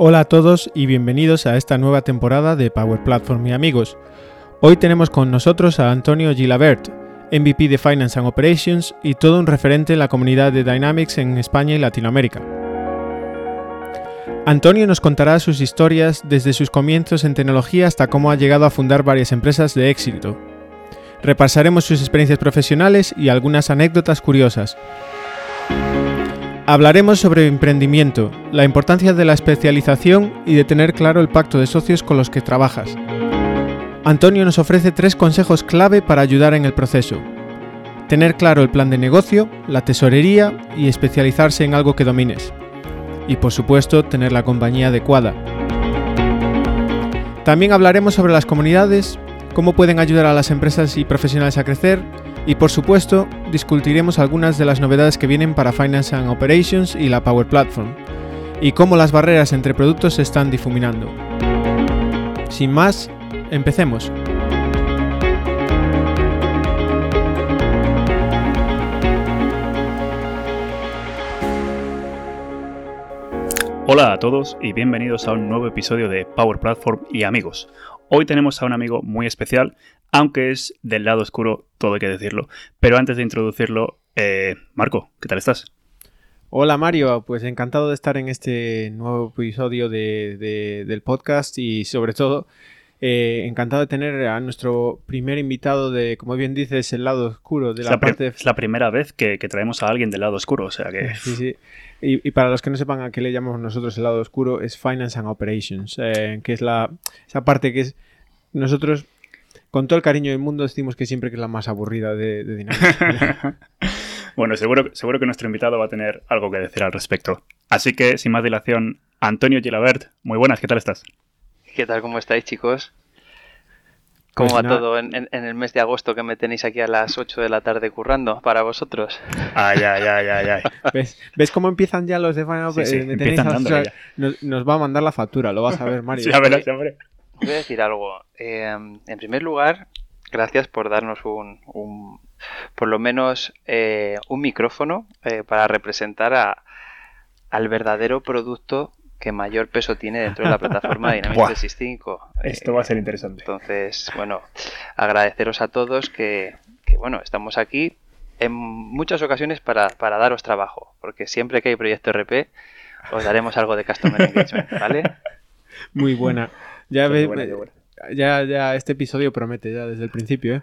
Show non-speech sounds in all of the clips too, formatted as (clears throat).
Hola a todos y bienvenidos a esta nueva temporada de Power Platform y amigos. Hoy tenemos con nosotros a Antonio Gilabert, MVP de Finance and Operations y todo un referente en la comunidad de Dynamics en España y Latinoamérica. Antonio nos contará sus historias desde sus comienzos en tecnología hasta cómo ha llegado a fundar varias empresas de éxito. Repasaremos sus experiencias profesionales y algunas anécdotas curiosas. Hablaremos sobre emprendimiento, la importancia de la especialización y de tener claro el pacto de socios con los que trabajas. Antonio nos ofrece tres consejos clave para ayudar en el proceso. Tener claro el plan de negocio, la tesorería y especializarse en algo que domines. Y por supuesto, tener la compañía adecuada. También hablaremos sobre las comunidades, cómo pueden ayudar a las empresas y profesionales a crecer y por supuesto discutiremos algunas de las novedades que vienen para Finance and Operations y la Power Platform y cómo las barreras entre productos se están difuminando. Sin más, empecemos. Hola a todos y bienvenidos a un nuevo episodio de Power Platform y amigos. Hoy tenemos a un amigo muy especial, aunque es del lado oscuro, todo hay que decirlo. Pero antes de introducirlo, eh, Marco, ¿qué tal estás? Hola Mario, pues encantado de estar en este nuevo episodio del podcast y sobre todo eh, encantado de tener a nuestro primer invitado de, como bien dices, el lado oscuro de la, parte... Es la primera vez que, traemos a alguien del lado oscuro, o sea que... (laughs) Sí, sí. Y, para los que no sepan a qué le llamamos nosotros el lado oscuro, es Finance and Operations, eh, que es la, esa parte que es... Nosotros, con todo el cariño del mundo, decimos que siempre que es la más aburrida de, de (laughs) bueno, seguro, seguro que nuestro invitado va a tener algo que decir al respecto. Así que, sin más dilación, Antonio Gilabert, muy buenas, ¿qué tal estás? ¿Qué tal? ¿Cómo estáis, chicos? ¿Cómo pues va todo en, el mes de agosto que me tenéis aquí a las 8 de la tarde currando para vosotros? Ay, ay, ay, ay, ay. (laughs) ¿Ves, cómo empiezan ya los de Final sí, sí, nos, nos, va a mandar la factura, lo vas a ver, (laughs) Mario. sí, a ver, hombre. Voy a decir algo. Eh, en primer lugar, gracias por darnos un, un por lo menos eh, un micrófono eh, para representar a, al verdadero producto que mayor peso tiene dentro de la plataforma (laughs) Dynamics 365. Esto va a ser interesante. Entonces, bueno, agradeceros a todos que, bueno, estamos aquí en muchas ocasiones para, daros trabajo, porque siempre que hay proyecto RP os daremos algo de Customer Engagement, ¿vale? (laughs) Muy buena. Ya, ya, ya este episodio promete ya desde el principio, ¿eh?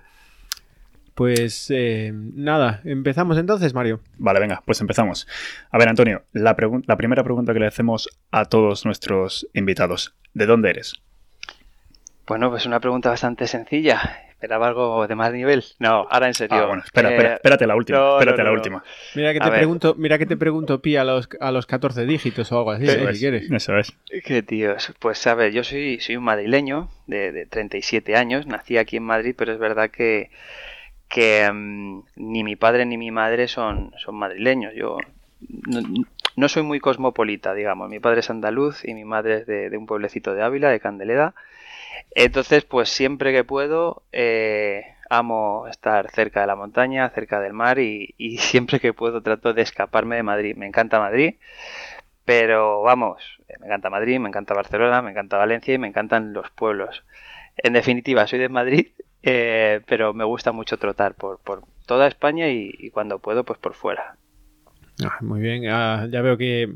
Pues eh, nada, empezamos entonces, Mario. Vale, venga, pues empezamos. A ver, Antonio, la, la primera pregunta que le hacemos a todos nuestros invitados. ¿De dónde eres? Bueno, pues una pregunta bastante sencilla. Esperaba algo de más nivel. No, ahora en serio. Ah, bueno, espera, espera, eh, espérate la última. espérate la última. Mira que te pregunto, mira que te pregunto, Pi, a los, a los 14 dígitos o algo así, eh, si quieres. Eso es. Qué tíos. Pues a ver, yo soy, soy un madrileño de, de 37 años. Nací aquí en Madrid, pero es verdad que que mm, ni mi padre ni mi madre son, son madrileños. Yo no, soy muy cosmopolita, digamos. Mi padre es andaluz y mi madre es de, un pueblecito de Ávila, de Candeleda. Entonces, pues siempre que puedo, eh, amo estar cerca de la montaña, cerca del mar y, (laughs) siempre que puedo trato de escaparme de Madrid. Me encanta Madrid, pero vamos, me encanta Madrid, me encanta Barcelona, me encanta Valencia y me encantan los pueblos. En definitiva, soy de Madrid (laughs) eh, pero me gusta mucho trotar por, por toda España y, cuando puedo, pues por fuera. Ah, muy bien, ah, ya veo que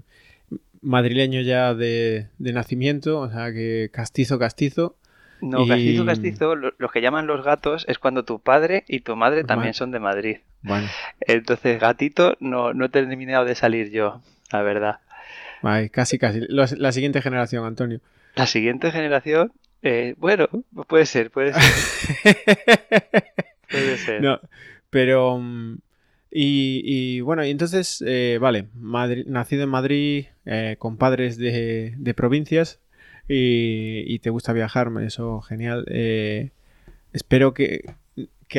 madrileño ya de, nacimiento, o sea que castizo, castizo. No, castizo, castizo, lo, que llaman los gatos es cuando tu padre y tu madre también son de Madrid. Bueno. Entonces, gatito, no, no he terminado de salir yo, la verdad. casi, casi. La siguiente generación, Antonio. La siguiente generación, eh, bueno, puede ser, puede ser. (laughs) puede ser. No, pero... Mm, y, bueno, y entonces, eh, vale, nacido en Madrid, eh, con padres de, provincias y, te gusta viajar, eso genial. espero que,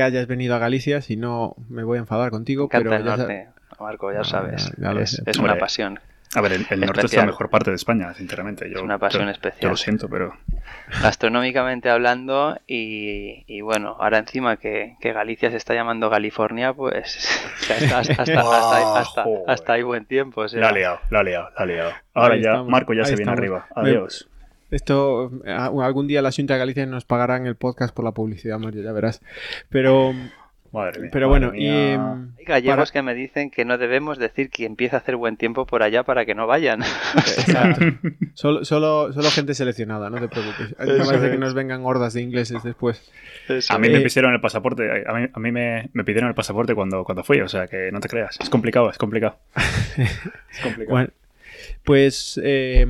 hayas venido a Galicia, si no me voy a enfadar contigo. pero el norte, Marco, ya ah, sabes. es, una pasión. A ver, el, norte es la mejor parte de España, sinceramente. Yo, es una pasión especial. Yo lo siento, pero... Gastronómicamente hablando, y, bueno, ahora encima que, Galicia se está llamando California, pues (laughs) hasta, hay buen tiempo. O La ha liado, la ha liado, la ha liado. Ahora ya, Marco ya se viene arriba. Adiós. Esto, algún día la Junta de Galicia nos pagará en el podcast por la publicidad, Mario, ya verás. Pero Madre mía, Pero bueno, y, Hay gallegos que me dicen que no debemos decir que empieza a hacer buen tiempo por allá para que no vayan. Exacto. (laughs) solo, solo, solo, gente seleccionada, no te preocupes. No parece que nos vengan hordas de ingleses después. A mí me eh, pidieron el pasaporte, a mí, a mí me, me, pidieron el pasaporte cuando, cuando fui, o sea que no te creas. Es complicado, es complicado. (laughs) es complicado. Bueno, pues, eh,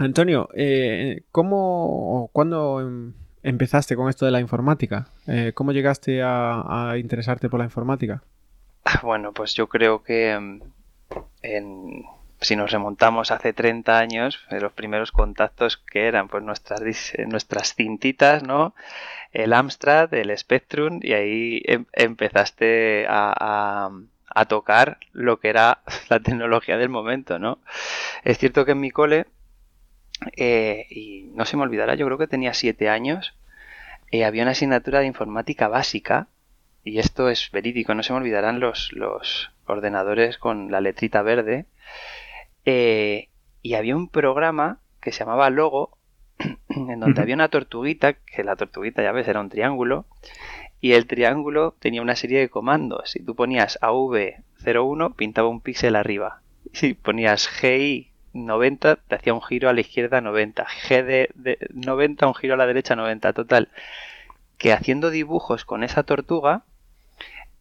Antonio, eh, ¿cómo o cuándo em, empezaste con esto de la informática? Eh, ¿Cómo llegaste a, interesarte por la informática? Ah, bueno, pues yo creo que em, si nos remontamos hace 30 años, eh, los primeros contactos que eran pues nuestras, eh, nuestras cintitas, ¿no? El Amstrad, el Spectrum, y ahí em, empezaste a, a tocar lo que era (laughs) la tecnología del momento, ¿no? Es cierto que en mi cole eh, y no se me olvidará, yo creo que tenía siete años, eh, había una asignatura de informática básica, y esto es verídico, no se me olvidarán los, los ordenadores con la letrita verde, eh, y había un programa que se llamaba Logo, (clears throat) en donde había una tortuguita, que la tortuguita ya ves era un triángulo, y el triángulo tenía una serie de comandos. Si tú ponías AV01, pintaba un píxel arriba. (laughs) Si ponías GI 90 te hacía un giro a la izquierda 90, G de, 90 un giro a la derecha 90, total. Que haciendo dibujos con esa tortuga,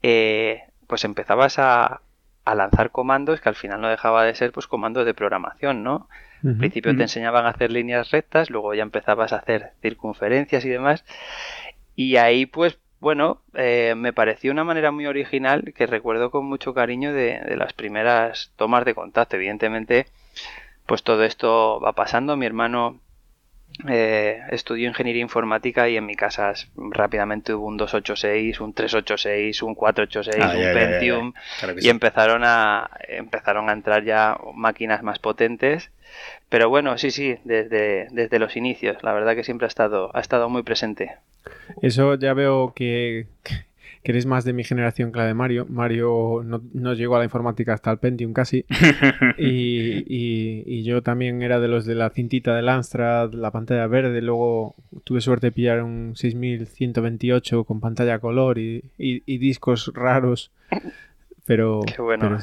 eh, pues empezabas a, a, lanzar comandos que al final no dejaba de ser pues comandos de programación, ¿no? al principio te enseñaban a hacer líneas rectas, luego ya empezabas a hacer circunferencias y demás. Y ahí pues bueno, eh, me pareció una manera muy original que recuerdo con mucho cariño de, de, las primeras tomas de contacto. Evidentemente, pues todo esto va pasando. Mi hermano eh, estudió ingeniería informática y en mi casa rápidamente hubo un 286, un 386, un 486, un Pentium y empezaron a empezaron a entrar ya máquinas más potentes. Pero bueno, sí, sí, desde, desde los inicios, la verdad que siempre ha estado, ha estado muy presente. Eso ya veo que, que eres más de mi generación que la de Mario. Mario no, llegó a la informática hasta el Pentium casi. (laughs) y, yo también era de los de la cintita de Amstrad, la pantalla verde. Luego tuve suerte de pillar un 6128 con pantalla color y, discos raros. Pero, Qué bueno.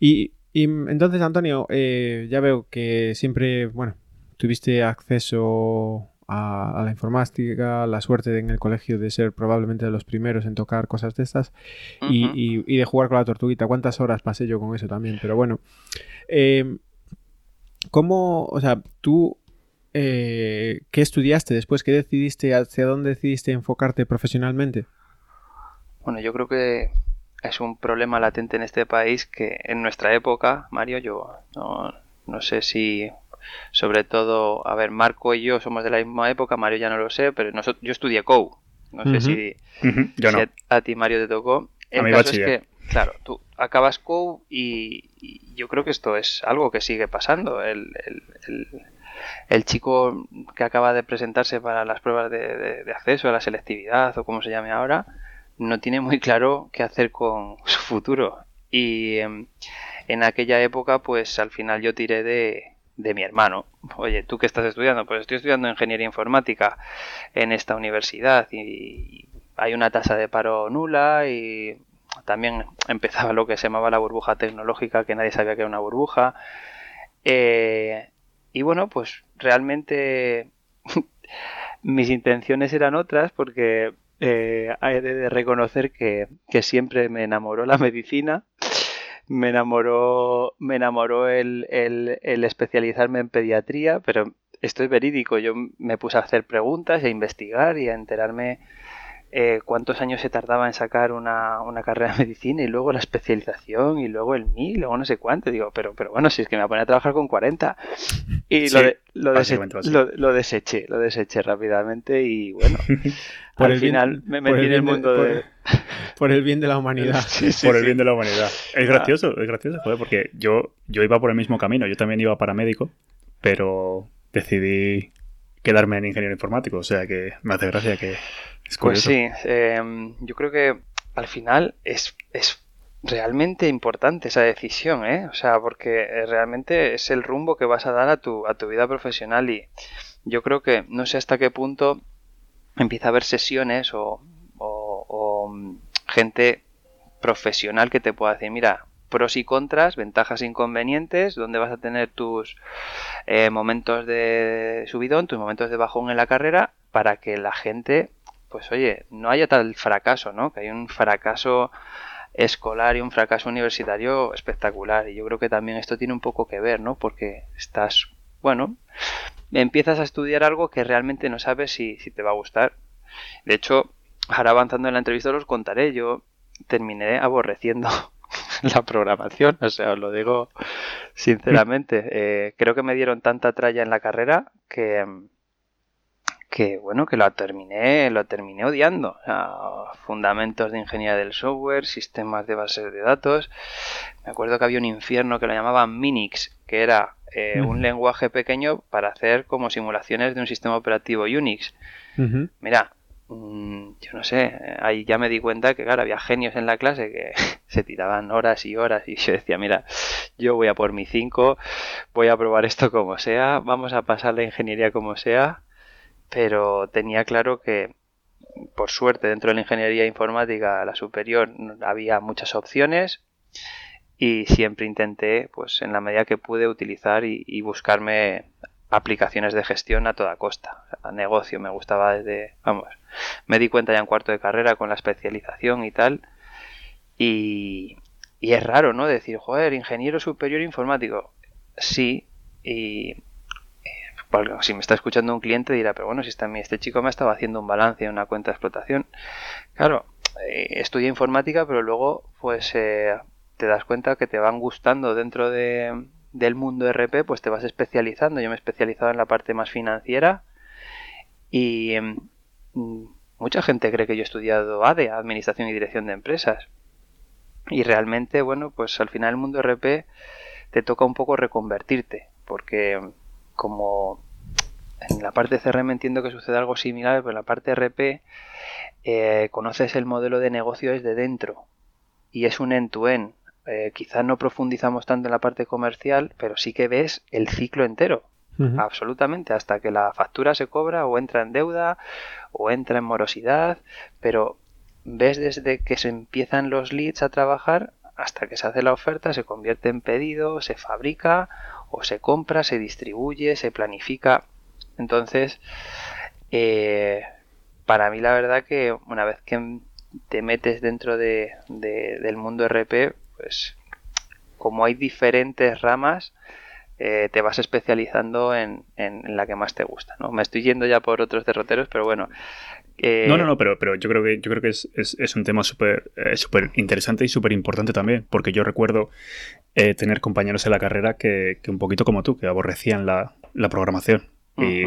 Y, entonces, Antonio, eh, ya veo que siempre, bueno, tuviste acceso a, la informática, la suerte en el colegio de ser probablemente de los primeros en tocar cosas de estas y, de jugar con la tortuguita. ¿Cuántas horas pasé yo con eso también? Pero bueno, eh, ¿cómo, o sea, tú, eh, qué estudiaste después? ¿Qué decidiste, hacia dónde decidiste enfocarte profesionalmente? Bueno, yo creo que es un problema latente en este país que en nuestra época, Mario, yo no, no sé si sobre todo, a ver, Marco y yo somos de la misma época, Mario ya no lo sé, pero nosotros, yo estudié COU. No sé si, a, ti Mario te tocó. El caso es que, claro, tú acabas COU y, yo creo que esto es algo que sigue pasando. El, el, chico que acaba de presentarse para las pruebas de, acceso a la selectividad o como se llame ahora, no tiene muy claro qué hacer con su futuro. Y em, en aquella época, pues al final yo tiré de, de mi hermano. Oye, ¿tú qué estás estudiando? Pues estoy estudiando ingeniería informática en esta universidad y hay una tasa de paro nula y también empezaba lo que se llamaba la burbuja tecnológica, que nadie sabía que era una burbuja. Eh, y bueno, pues realmente (laughs) mis intenciones eran otras porque eh, hay de reconocer que, que siempre me enamoró la medicina me enamoró, me enamoró el, el, especializarme en pediatría, pero esto es verídico. Yo me puse a hacer preguntas, a investigar y a enterarme eh, cuántos años se tardaba en sacar una, carrera de medicina y luego la especialización y luego el MI y luego no sé cuánto. Digo, pero, pero bueno, si es que me voy a poner a trabajar con 40. Y lo, lo, lo, deseché, lo deseché rápidamente y bueno, (laughs) al final me metí en el mundo de... (laughs) Por el bien de la humanidad. (laughs) por el bien de la humanidad. Es gracioso, es gracioso, joder, porque yo, yo iba por el mismo camino, yo también iba para médico, pero decidí quedarme en ingeniero informático, o sea que me hace gracia que... pues sí, em, yo creo que al final es, es realmente importante esa decisión, ¿eh? O sea, porque eh, realmente es el rumbo que vas a dar a tu, a tu vida profesional y yo creo que no sé hasta qué punto empieza a haber sesiones o, o, mm, gente profesional que te pueda decir, mira, pros y contras, ventajas e inconvenientes, donde vas a tener tus eh, momentos de subidón, tus momentos de bajón en la carrera, para que la gente, pues oye, no haya tal fracaso, ¿no? Que hay un fracaso escolar y un fracaso universitario espectacular. Y yo creo que también esto tiene un poco que ver, ¿no? Porque estás, bueno, empiezas a estudiar algo que realmente no sabes si, si te va a gustar. De hecho, ahora avanzando en la entrevista os contaré, yo terminé aborreciendo (laughs) la programación, o sea, os lo digo sinceramente. (laughs) Eh, creo que me dieron tanta tralla en la carrera que, que bueno, que lo terminé, lo terminé odiando. fundamentos de ingeniería del software, sistemas de bases de datos. Me acuerdo que había un infierno que lo llamaban Minix, que era eh, un lenguaje pequeño para hacer como simulaciones de un sistema operativo Unix. Mira, Mm, yo no sé, ahí ya me di cuenta que, claro, había genios en la clase que (laughs) se tiraban horas y horas y yo decía, mira, yo voy a por mi 5, voy a probar esto como sea, vamos a pasar la ingeniería como sea, pero tenía claro que, por suerte, dentro de la ingeniería informática, la superior, había muchas opciones y siempre intenté, pues en la medida que pude, utilizar y buscarme aplicaciones de gestión a toda costa. a negocio me gustaba desde, vamos, me di cuenta ya en cuarto de carrera con la especialización y tal. Y, y es raro, ¿no? Decir, joder, ingeniero superior informático. Sí, y si me está escuchando un cliente dirá, pero bueno, si este chico me estaba haciendo un balance en una cuenta de explotación. Claro, eh, estudié informática, pero luego pues eh, te das cuenta que te van gustando dentro de, del mundo RP, pues te vas especializando. Yo me he especializado en la parte más financiera y em, mucha gente cree que yo he estudiado ADE, Administración y Dirección de Empresas. Y realmente, bueno, pues al final el mundo RP te toca un poco reconvertirte, porque como en la parte CRM entiendo que sucede algo similar, pero en la parte RP eh, conoces el modelo de negocio desde dentro y es un end-to-end. Eh, quizás no profundizamos tanto en la parte comercial, pero sí que ves el ciclo entero. Absolutamente, hasta que la factura se cobra o entra en deuda o entra en morosidad, pero ves desde que se empiezan los leads a trabajar hasta que se hace la oferta, se convierte en pedido, se fabrica o se compra, se distribuye, se planifica. Entonces, eh, para mí la verdad que una vez que te metes dentro de, del mundo RP, pues como hay diferentes ramas, eh, te vas especializando en, la que más te gusta, ¿no? Me estoy yendo ya por otros derroteros, pero bueno. Eh, no, no, no, pero, pero yo creo que yo creo que es, un tema súper eh, súper interesante y súper importante también, porque yo recuerdo tener compañeros en la carrera que, un poquito como tú, que aborrecían la, programación. y,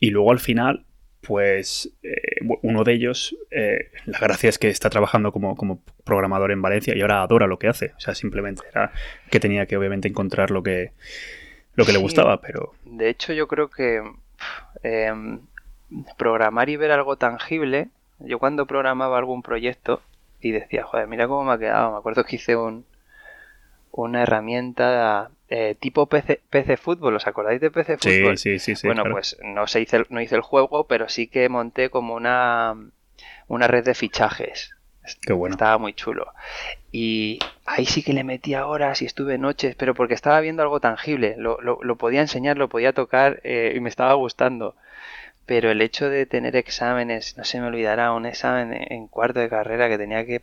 y luego al final pues eh, uno de ellos, eh, la gracia es que está trabajando como, programador en Valencia y ahora adora lo que hace. O sea, simplemente era que tenía que obviamente encontrar lo que, lo que le gustaba, pero... De hecho, yo creo que em, programar y ver algo tangible, yo cuando programaba algún proyecto y decía, joder, mira cómo me ha quedado, me acuerdo que hice un, una herramienta eh, tipo PC, PC Fútbol, ¿os acordáis de PC Fútbol? Sí, sí, sí. bueno, pues no, se hice, no hice el juego, pero sí que monté como una, una red de fichajes. Qué bueno. Estaba muy chulo. Y ahí sí que le metí horas y estuve noches, pero porque estaba viendo algo tangible. Lo, lo, podía enseñar, lo podía tocar eh, y me estaba gustando. Pero el hecho de tener exámenes, no se me olvidará, un examen en cuarto de carrera que tenía que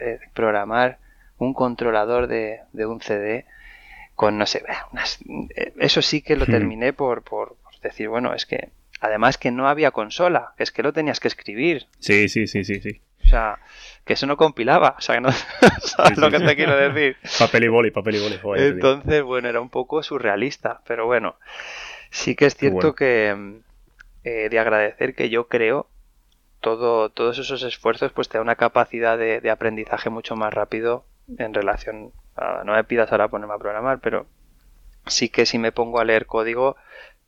eh, programar un controlador de, de un CD con, no sé, unas, eso sí que lo hmm. terminé por, por, decir, bueno, es que Además que no había consola, es que lo tenías que escribir. Sí, sí, sí, sí, sí. O sea, que eso no compilaba, o sea, que no (laughs) sabes lo que te quiero decir. Papel y boli, papel y boli. Joder, Entonces, bueno, era un poco surrealista, pero bueno, sí que es cierto que eh, de agradecer que yo creo todo, todos esos esfuerzos pues te da una capacidad de, aprendizaje mucho más rápido en relación a, no me pidas ahora ponerme a programar, pero sí que si me pongo a leer código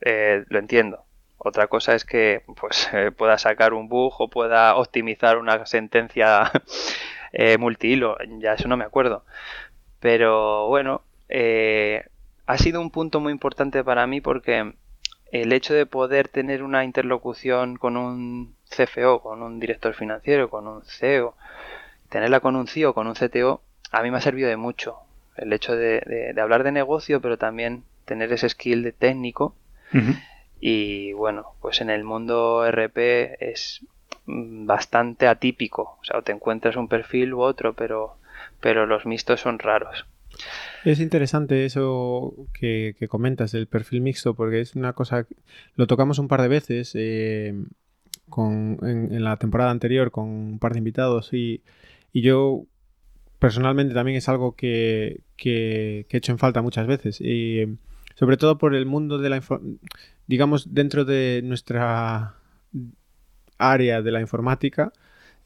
eh, lo entiendo. Otra cosa es que pues (laughs) eh, pueda sacar un bug o pueda optimizar una sentencia (laughs) eh, multihilo, ya eso no me acuerdo. Pero bueno, ha sido un punto muy importante para mí porque el hecho de poder tener una interlocución con un CFO, con un director financiero, con un CEO, tenerla con un CIO, con un CTO, a mí me ha servido de mucho. El hecho de, hablar de negocio, pero también tener ese skill de técnico. Y bueno, pues en el mundo RP es bastante atípico. O sea, te encuentras un perfil u otro, pero, pero los mixtos son raros. Es interesante eso que, comentas del perfil mixto, porque es una cosa, lo tocamos un par de veces eh, con, en, la temporada anterior con un par de invitados y, yo personalmente también es algo que, que, he hecho en falta muchas veces. Y sobre todo por el mundo de la digamos, dentro de nuestra área de la informática,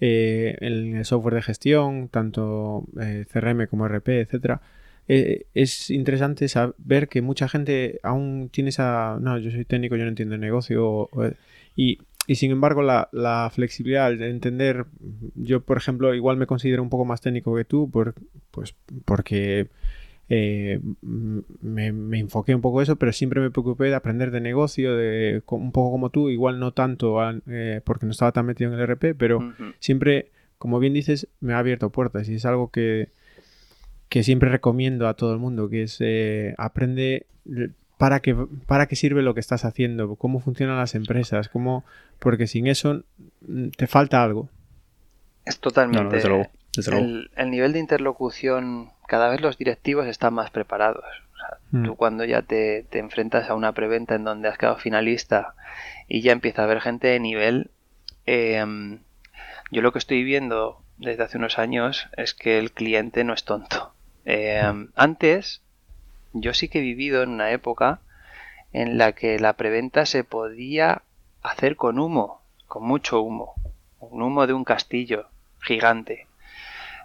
eh, en el software de gestión, tanto eh, CRM como RP, etcétera, eh, es interesante saber que mucha gente aún tiene esa. No, yo soy técnico, yo no entiendo el negocio. y, sin embargo, la, flexibilidad de entender. Yo, por ejemplo, igual me considero un poco más técnico que tú, por, pues porque. Eh, me, enfoqué un poco eso, pero siempre me preocupé de aprender de negocio, de un poco como tú, igual no tanto eh, porque no estaba tan metido en el RP, pero siempre, como bien dices, me ha abierto puertas y es algo que, que siempre recomiendo a todo el mundo, que es eh, aprende para qué, para qué sirve lo que estás haciendo, cómo funcionan las empresas, cómo, porque sin eso mm, te falta algo. Es totalmente. El, nivel de interlocución, cada vez los directivos están más preparados. Mm. Tú cuando ya te, enfrentas a una preventa en donde has quedado finalista y ya empieza a haber gente de nivel, em, yo lo que estoy viendo desde hace unos años es que el cliente no es tonto. Eh, antes, yo sí que he vivido en una época en la que la preventa se podía hacer con humo, con mucho humo, un humo de un castillo gigante,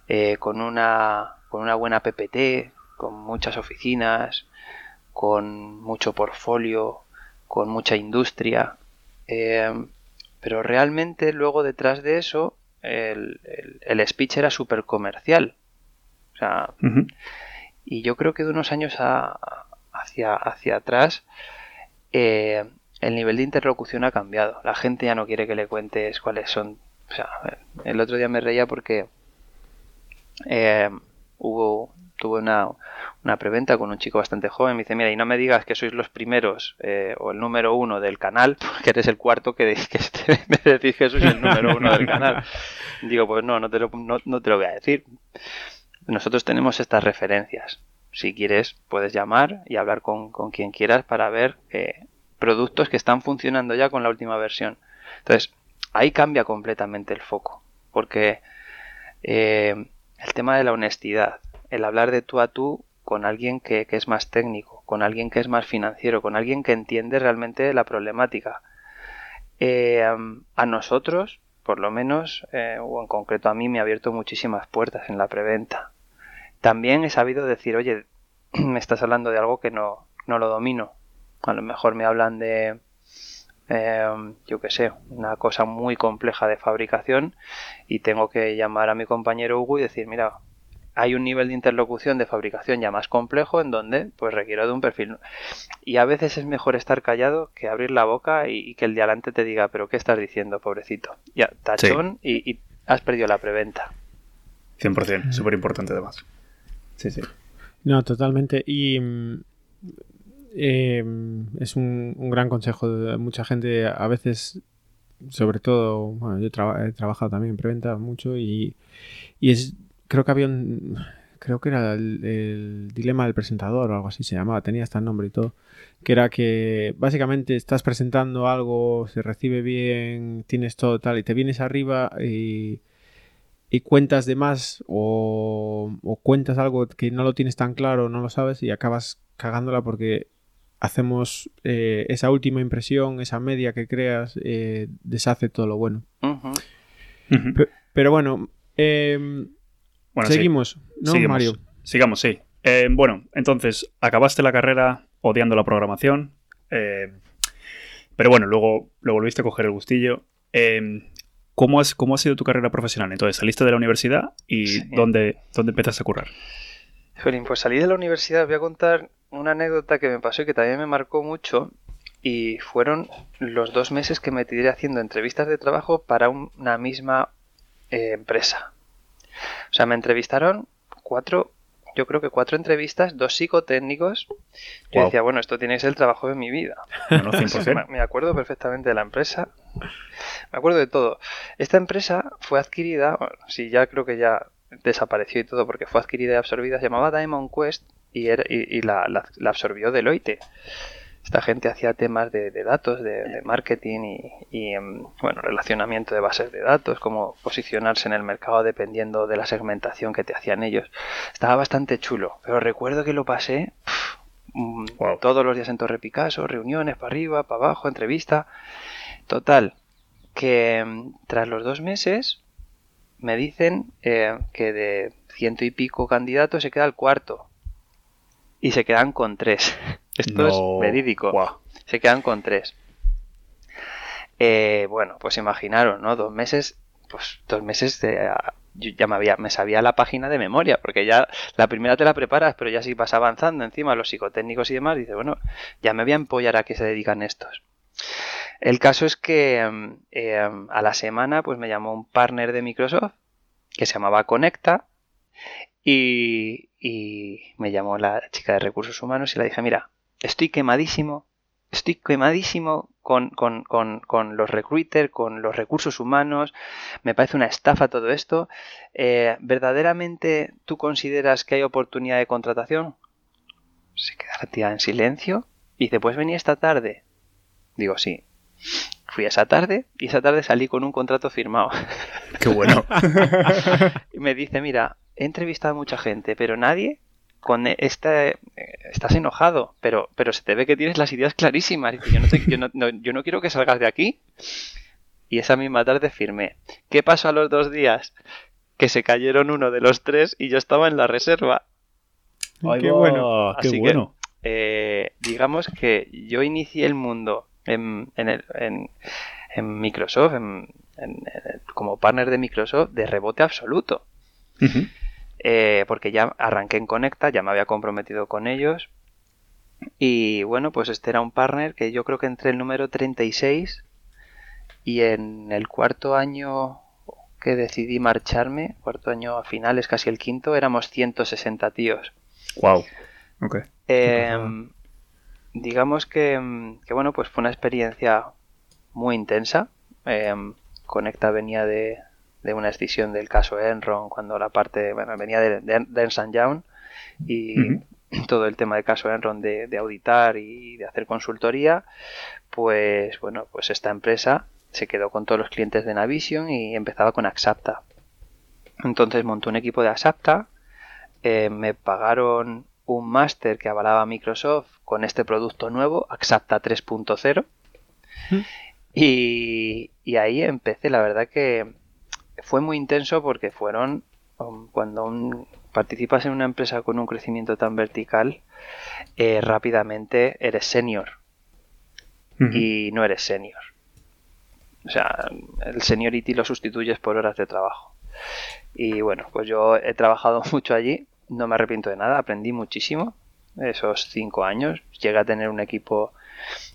eh, con, una, con una buena PPT, con muchas oficinas, con mucho portfolio, con mucha industria. Eh, pero realmente luego detrás de eso el, el speech era súper comercial. O sea, y yo creo que de unos años hacia, hacia atrás eh, el nivel de interlocución ha cambiado. La gente ya no quiere que le cuentes cuáles son. O sea, el otro día me reía porque eh, hubo tuve una, una, preventa con un chico bastante joven. Me dice, mira, y no me digas que sois los primeros eh, o el número uno del canal, (laughs) porque eres el cuarto que, que (laughs) me decís que sois el número uno del canal. (laughs) Digo, pues no, no te lo, no te lo voy a decir nosotros tenemos estas referencias. Si quieres, puedes llamar y hablar con, quien quieras para ver eh, productos que están funcionando ya con la última versión. Entonces, ahí cambia completamente el foco. Porque eh, el tema de la honestidad, el hablar de tú a tú con alguien que, es más técnico, con alguien que es más financiero, con alguien que entiende realmente la problemática. Eh, a nosotros, por lo menos, o en concreto a mí, me ha abierto muchísimas puertas en la preventa. También he sabido decir, oye, (clears throat) me estás hablando de algo que no, no lo domino. A lo mejor me hablan de, eh, yo qué sé, una cosa muy compleja de fabricación y tengo que llamar a mi compañero Hugo y decir, mira, hay un nivel de interlocución de fabricación ya más complejo en donde pues requiero de un perfil. Y a veces es mejor estar callado que abrir la boca y, que el de adelante te diga, pero ¿qué estás diciendo, pobrecito? Ya, tachón y, y, has perdido la preventa. 100%, súper importante además. Sí, sí. No, totalmente. Y mm, em, es un, gran consejo. Mucha gente a veces, sobre todo, bueno, yo he trabajado también en preventa mucho y, y es, creo que había un, creo que era el, dilema del presentador o algo así se llamaba, tenía hasta el nombre y todo, que era que básicamente estás presentando algo, se recibe bien, tienes todo tal, y te vienes arriba y, cuentas de más o, cuentas algo que no lo tienes tan claro, no lo sabes y acabas cagándola porque hacemos eh, esa última impresión, esa media que creas, eh, deshace todo lo bueno. Pero, bueno, em, bueno, seguimos, ¿no, Mario? Sigamos, sí. Eh, bueno, entonces, acabaste la carrera odiando la programación, pero bueno, luego lo volviste a coger el gustillo. ¿Cómo, has, ¿Cómo ha sido tu carrera profesional? Entonces, saliste de la universidad y ¿dónde, ¿dónde empezaste a currar? pues salí de la universidad, voy a contar una anécdota que me pasó y que también me marcó mucho. Y fueron los dos meses que me tiré haciendo entrevistas de trabajo para una misma eh, empresa. O sea, me entrevistaron cuatro, yo creo que cuatro entrevistas, dos psicotécnicos. Yo decía, bueno, esto tiene que ser el trabajo de mi vida. (laughs) me acuerdo perfectamente de la empresa. Me acuerdo de todo. Esta empresa fue adquirida, sí, ya creo que ya desapareció y todo porque fue adquirida y absorbida, se llamaba Diamond Quest y, la, absorbió Deloitte. Esta gente hacía temas de, datos, de, marketing y, em, bueno, relacionamiento de bases de datos, cómo posicionarse en el mercado dependiendo de la segmentación que te hacían ellos. Estaba bastante chulo, pero recuerdo que lo pasé mm, todos los días en Torre Picasso, reuniones para arriba, para abajo, entrevista. Total, que em, tras los dos meses me dicen eh, que de ciento y pico candidatos se queda el cuarto y se quedan con tres. (laughs) Esto es verídico. Se quedan con tres. Eh, bueno, pues imaginaron, ¿no? Dos meses, pues dos meses de... Yo ya me, había, me sabía la página de memoria, porque ya la primera te la preparas, pero ya si vas avanzando encima los psicotécnicos y demás, dices, bueno, ya me voy a empollar a qué se dedican estos. El caso es que em, em, a la semana pues me llamó un partner de Microsoft que se llamaba Conecta y, me llamó la chica de recursos humanos y le dije, mira, estoy quemadísimo, estoy quemadísimo con, los recruiters, con los recursos humanos, me parece una estafa todo esto. Eh, ¿Verdaderamente tú consideras que hay oportunidad de contratación? Se queda tía en silencio y dice, pues venía esta tarde. Digo, sí. Fui esa tarde y esa tarde salí con un contrato firmado. Qué bueno. (laughs) y me dice, mira, he entrevistado a mucha gente, pero nadie con este estás enojado, pero, pero se te ve que tienes las ideas clarísimas. yo, no yo, no, quiero que salgas de aquí. Y esa misma tarde firmé. ¿Qué pasó a los dos días? Que se cayeron uno de los tres y yo estaba en la reserva. qué bueno, qué bueno. Eh, digamos que yo inicié el mundo en, en, en, Microsoft, como partner de Microsoft, de rebote absoluto. Eh, porque ya arranqué en Conecta, ya me había comprometido con ellos. Y bueno, pues este era un partner que yo creo que entre el número 36 y en el cuarto año que decidí marcharme, cuarto año a finales, casi el quinto, éramos 160 tíos. Wow. Ok. Em, digamos que, que, bueno, pues fue una experiencia muy intensa. Em, Conecta venía de, de una escisión del caso Enron, cuando la parte, bueno, venía de, de, Ernst Young y todo el tema del caso Enron de, de, auditar y de hacer consultoría, pues bueno, pues esta empresa se quedó con todos los clientes de Navision y empezaba con Axapta. Entonces montó un equipo de Axapta, eh, me pagaron un máster que avalaba Microsoft con este producto nuevo, Axapta 3.0. Y, y, ahí empecé, la verdad que fue muy intenso porque fueron um, cuando participas en una empresa con un crecimiento tan vertical, eh, rápidamente eres senior y no eres senior. O sea, el seniority lo sustituyes por horas de trabajo. Y bueno, pues yo he trabajado (laughs) mucho allí, no me arrepiento de nada, aprendí muchísimo esos cinco años. Llegué a tener un equipo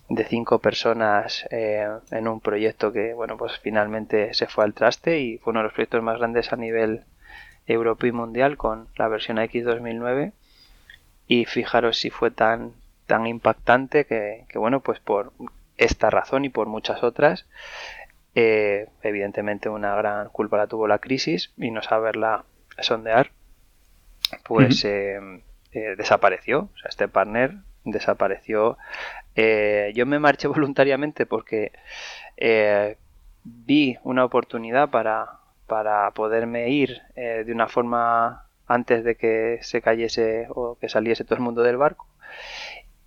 de cinco personas eh, en un proyecto que, bueno, pues finalmente se fue al traste y fue uno de los proyectos más grandes a nivel europeo y mundial con la versión X 2009 y fijaros si fue tan tan impactante que, bueno pues por esta razón y por muchas otras eh, evidentemente una gran culpa la tuvo la crisis y no saberla sondear pues desapareció. O sea, este partner desapareció. Yo me marché (laughs) voluntariamente porque vi una oportunidad para, para poderme ir de una forma antes de que se cayese o que saliese todo el mundo del barco.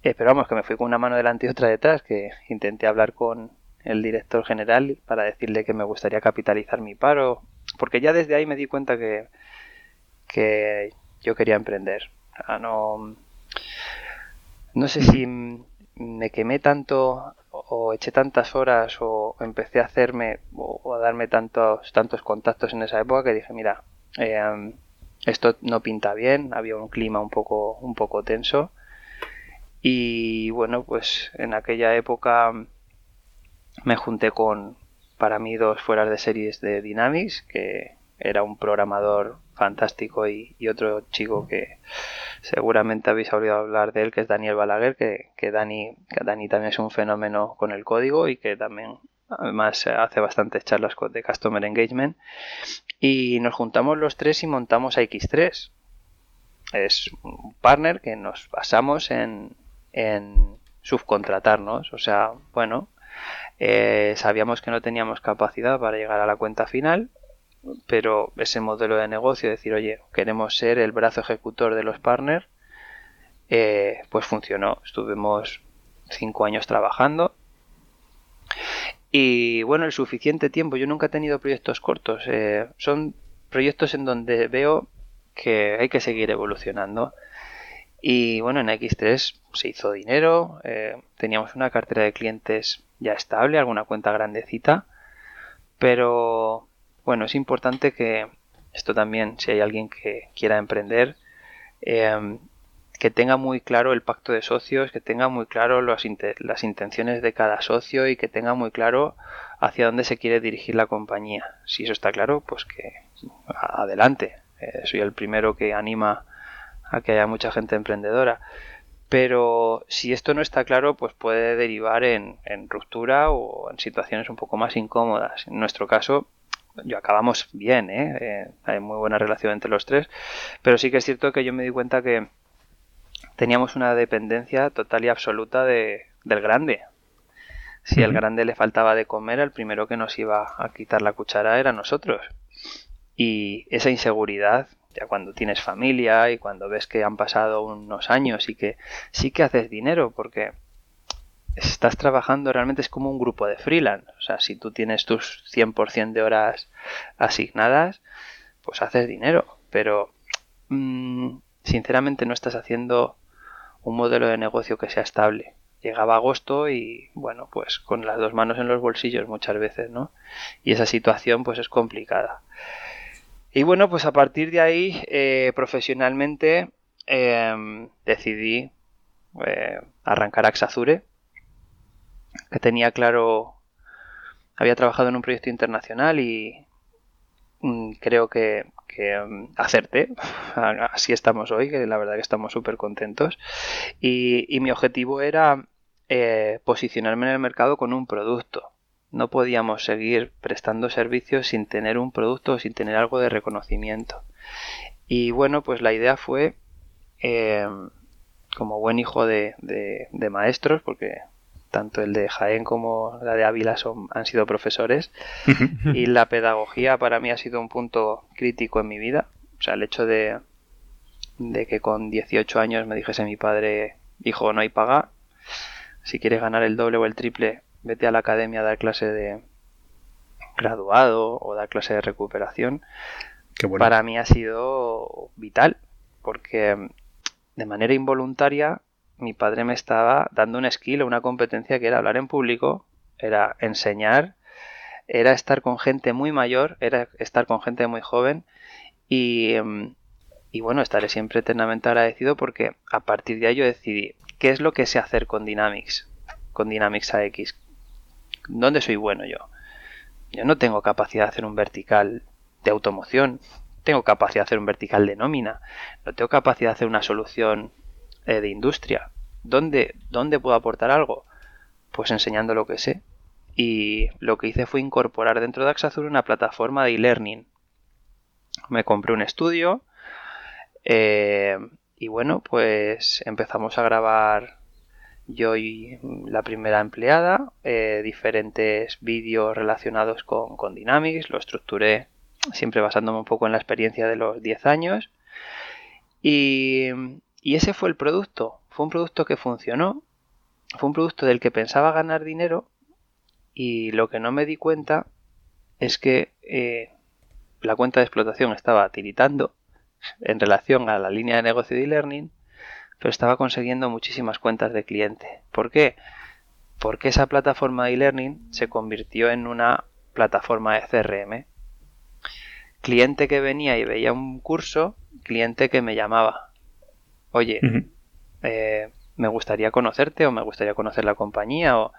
Eh, pero vamos, que me fui con una mano delante y otra detrás, que intenté hablar con el director general para decirle que me gustaría capitalizar mi paro, porque ya desde ahí me di cuenta que, que yo quería emprender. no, no sé si me quemé tanto o eché tantas horas o empecé a hacerme o a darme tantos, tantos contactos en esa época que dije, mira, eh, esto no pinta bien, había un clima un poco, un poco tenso. Y bueno, pues en aquella época me junté con, para mí, dos fueras de series de Dynamics, que era un programador fantástico y, otro chico que seguramente habéis oído hablar de él, que es Daniel Balaguer, que, que, Dani, que Dani también es un fenómeno con el código y que también además hace bastantes charlas de Customer Engagement y nos juntamos los tres y montamos a X3. Es un partner que nos basamos en, en subcontratarnos. O sea, bueno, eh, sabíamos que no teníamos capacidad para llegar a la cuenta final, pero ese modelo de negocio, decir, oye, queremos ser el brazo ejecutor de los partners, eh, pues funcionó. Estuvimos cinco años trabajando y bueno, el suficiente tiempo. Yo nunca he tenido proyectos cortos. Eh, son proyectos en donde veo que hay que seguir evolucionando. Y bueno, en X3 se hizo dinero, eh, teníamos una cartera de clientes ya estable, alguna cuenta grandecita, pero bueno, es importante que esto también, si hay alguien que quiera emprender, eh, que tenga muy claro el pacto de socios, que tenga muy claro las intenciones de cada socio y que tenga muy claro hacia dónde se quiere dirigir la compañía. Si eso está claro, pues que adelante. Eh, soy el primero que anima a que haya mucha gente emprendedora. Pero si esto no está claro, pues puede derivar en, ruptura o en situaciones un poco más incómodas. En nuestro caso, yo acabamos bien, ¿eh? ¿eh? hay muy buena relación entre los tres, pero sí que es cierto que yo me di cuenta que teníamos una dependencia total y absoluta de, del grande. Si al grande le faltaba de comer, el primero que nos iba a quitar la cuchara era nosotros. Y esa inseguridad, ya cuando tienes familia y cuando ves que han pasado unos años y que sí que haces dinero, porque estás trabajando realmente es como un grupo de freelance. O sea, si tú tienes tus 100% de horas asignadas, pues haces dinero. Pero mm, sinceramente no estás haciendo un modelo de negocio que sea estable. Llegaba agosto y, bueno, pues con las dos manos en los bolsillos muchas veces, ¿no? Y esa situación pues es complicada. Y bueno, pues a partir de ahí, eh, profesionalmente, em, decidí eh, arrancar Axazure, que tenía claro, había trabajado en un proyecto internacional y mm, creo que, um, acerté. (laughs) Así estamos hoy, que la verdad que estamos súper contentos. Y, mi objetivo era eh, posicionarme en el mercado con un producto. No podíamos seguir prestando servicios sin tener un producto o sin tener algo de reconocimiento. Y bueno, pues la idea fue, eh, como buen hijo de, de maestros, porque tanto el de Jaén como la de Ávila son, han sido profesores. Y la pedagogía para mí ha sido un punto crítico en mi vida. O sea, el hecho de, de que con 18 años me dijese mi padre, hijo, no hay paga, si quieres ganar el doble o el triple, vete a la academia a dar clase de graduado o dar clase de recuperación, para mí ha sido vital, porque de manera involuntaria mi padre me estaba dando un skill una competencia que era hablar en público, era enseñar, era estar con gente muy mayor, era estar con gente muy joven y, em, y bueno, estaré siempre eternamente agradecido porque a partir de ahí yo decidí qué es lo que sé hacer con Dynamics, con Dynamics AX, dónde soy bueno yo. Yo no tengo capacidad de hacer un vertical de automoción, tengo capacidad de hacer un vertical de nómina, no tengo capacidad de hacer una solución eh, de industria. ¿Dónde, ¿Dónde puedo aportar algo? Pues enseñando lo que sé. Y lo que hice fue incorporar dentro de Axazur una plataforma de e-learning. Me compré un estudio, Eh, y bueno, pues empezamos a grabar yo y la primera empleada, eh, diferentes vídeos relacionados con, con, Dynamics, lo estructuré siempre basándome un poco en la experiencia de los 10 años. Y, y ese fue el producto, fue un producto que funcionó, fue un producto del que pensaba ganar dinero y lo que no me di cuenta es que eh, la cuenta de explotación estaba tiritando en relación a la línea de negocio de e-learning, pero estaba consiguiendo muchísimas cuentas de cliente. ¿Por qué? Porque esa plataforma de e-learning se convirtió en una plataforma de CRM. Cliente que venía y veía un curso, cliente que me llamaba. Oye, eh, me gustaría conocerte o me gustaría conocer la compañía. O...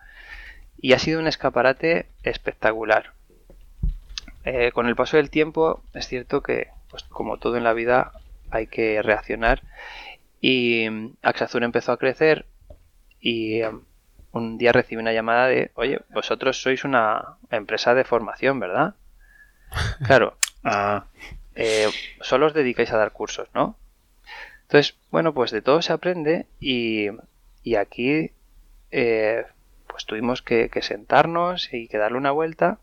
Y ha sido un escaparate espectacular. Eh, con el paso del tiempo es cierto que, pues como todo en la vida, hay que reaccionar y mm, Axazur empezó a crecer y mm, un día recibí una llamada de, oye, vosotros sois una empresa de formación, ¿verdad? (laughs) Claro. ah. eh, solo os dedicáis a dar cursos, ¿no? Entonces, bueno, pues de todo se aprende y, y aquí eh, pues tuvimos que, que, sentarnos y que darle una vuelta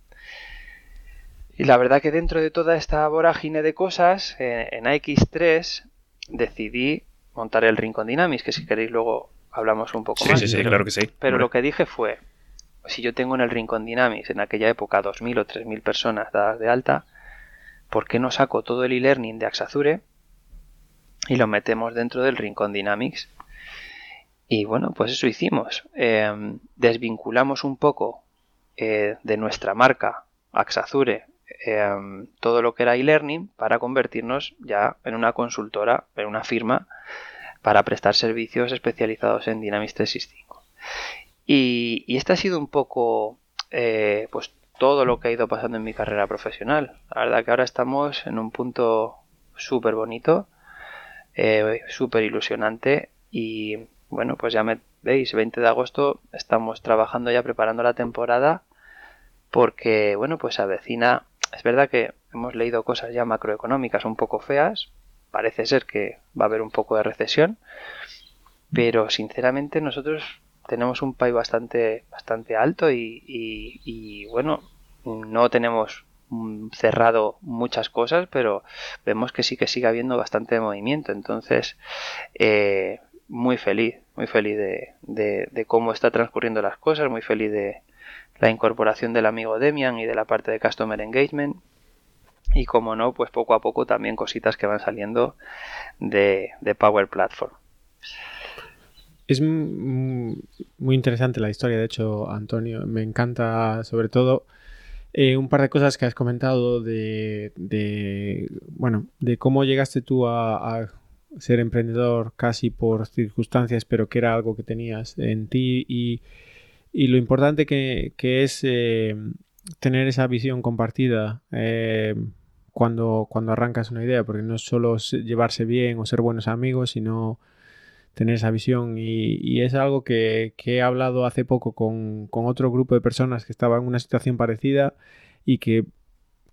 y la verdad que dentro de toda esta vorágine de cosas, eh, en AX3 decidí montar el Rincon Dynamics, que si queréis luego hablamos un poco sí, más. Sí, sí, claro que sí. Pero lo que dije fue, si yo tengo en el Rincon Dynamics en aquella época 2.000 o 3.000 personas dadas de alta, ¿por qué no saco todo el e-learning de Axazure y lo metemos dentro del Rincon Dynamics? Y bueno, pues eso hicimos. Eh, desvinculamos un poco eh, de nuestra marca Axazure eh, todo lo que era e-learning para convertirnos ya en una consultora, en una firma para prestar servicios especializados en Dynamics 365. Y, y este ha sido un poco eh, pues todo lo que ha ido pasando en mi carrera profesional. La verdad que ahora estamos en un punto súper bonito, eh, súper ilusionante. Y bueno, pues ya me veis, 20 de agosto estamos trabajando ya preparando la temporada porque bueno, pues avecina. Es verdad que hemos leído cosas ya macroeconómicas un poco feas, parece ser que va a haber un poco de recesión, pero sinceramente nosotros tenemos un país bastante, bastante alto y, bueno, no tenemos cerrado muchas cosas, pero vemos que sí que sigue habiendo bastante movimiento. Entonces, eh, muy feliz, muy feliz de, de, de, cómo está transcurriendo las cosas, muy feliz de, la incorporación del amigo Demian y de la parte de Customer Engagement. Y como no, pues poco a poco también cositas que van saliendo de, de Power Platform. Es muy interesante la historia, de hecho, Antonio. Me encanta sobre todo eh, un par de cosas que has comentado de, bueno, de cómo llegaste tú a, ser emprendedor casi por circunstancias, pero que era algo que tenías en ti. Y y lo importante que, que es eh, tener esa visión compartida eh, cuando, cuando arrancas una idea, porque no es solo llevarse bien o ser buenos amigos, sino tener esa visión. Y, es algo que, he hablado hace poco con, otro grupo de personas que estaba en una situación parecida y que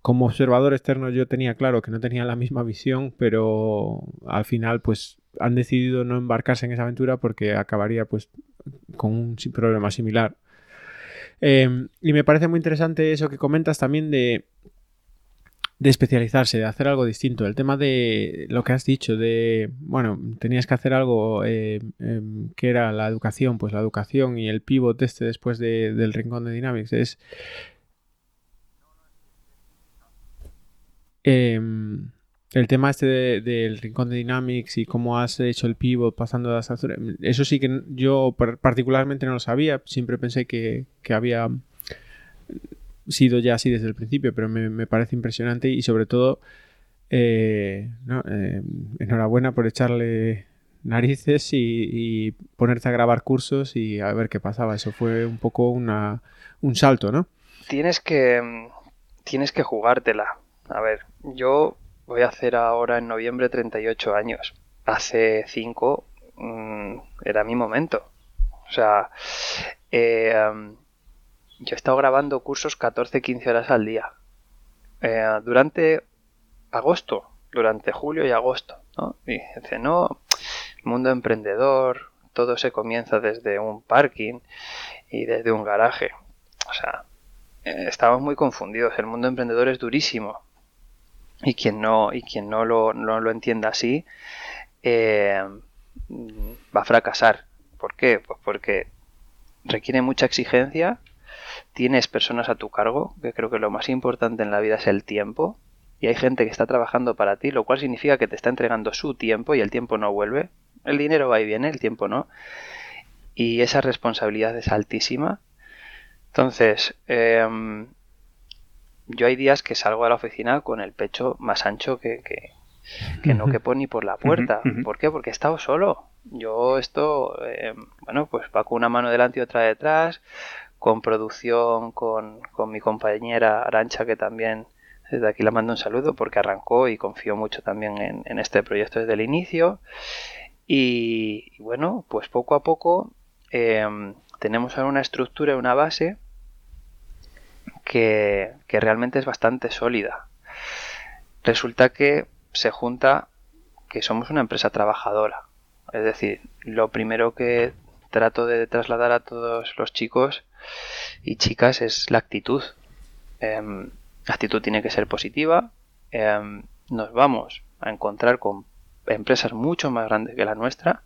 como observador externo yo tenía claro que no tenía la misma visión, pero al final pues han decidido no embarcarse en esa aventura porque acabaría pues con un problema similar. Eh, y me parece muy interesante eso que comentas también de, de especializarse, de hacer algo distinto. El tema de lo que has dicho, de, bueno, tenías que hacer algo eh, eh, que era la educación, pues la educación y el pivot este después de, del rincón de Dynamics es... Eh, el tema este del de, de rincón de Dynamics y cómo has hecho el pivot pasando de Azure, eso sí que yo particularmente no lo sabía, siempre pensé que, que había sido ya así desde el principio, pero me, me parece impresionante y sobre todo eh, eh, enhorabuena por echarle narices y, y, ponerte a grabar cursos y a ver qué pasaba. Eso fue un poco una, un salto, ¿no? Tienes que, tienes que jugártela. A ver, yo voy a hacer ahora en noviembre 38 años. Hace 5 mmm, era mi momento. O sea, eh, yo he estado grabando cursos 14-15 horas al día. Eh, durante agosto, durante julio y agosto. ¿no? Y dice, no, mundo emprendedor, todo se comienza desde un parking y desde un garaje. O sea, eh, estamos muy confundidos. El mundo emprendedor es durísimo. Y quien no, y quien no lo, no lo entienda así, eh, va a fracasar. ¿Por qué? Pues porque requiere mucha exigencia, tienes personas a tu cargo, que creo que lo más importante en la vida es el tiempo, y hay gente que está trabajando para ti, lo cual significa que te está entregando su tiempo y el tiempo no vuelve. El dinero va y viene, el tiempo no. Y esa responsabilidad es altísima. Entonces, em, yo hay días que salgo a la oficina con el pecho más ancho que, que, que no quepo ni por la puerta. ¿Por qué? Porque he estado solo. Yo esto, em, bueno, pues va con una mano delante y otra detrás, con producción, con, con mi compañera Arancha que también desde aquí le mando un saludo porque arrancó y confío mucho también en, este proyecto desde el inicio. Y, bueno, pues poco a poco em, tenemos ahora una estructura, una base que, que realmente es bastante sólida. Resulta que se junta que somos una empresa trabajadora. Es decir, lo primero que trato de trasladar a todos los chicos y chicas es la actitud. Em, la actitud tiene que ser positiva. Em, nos vamos a encontrar con empresas mucho más grandes que la nuestra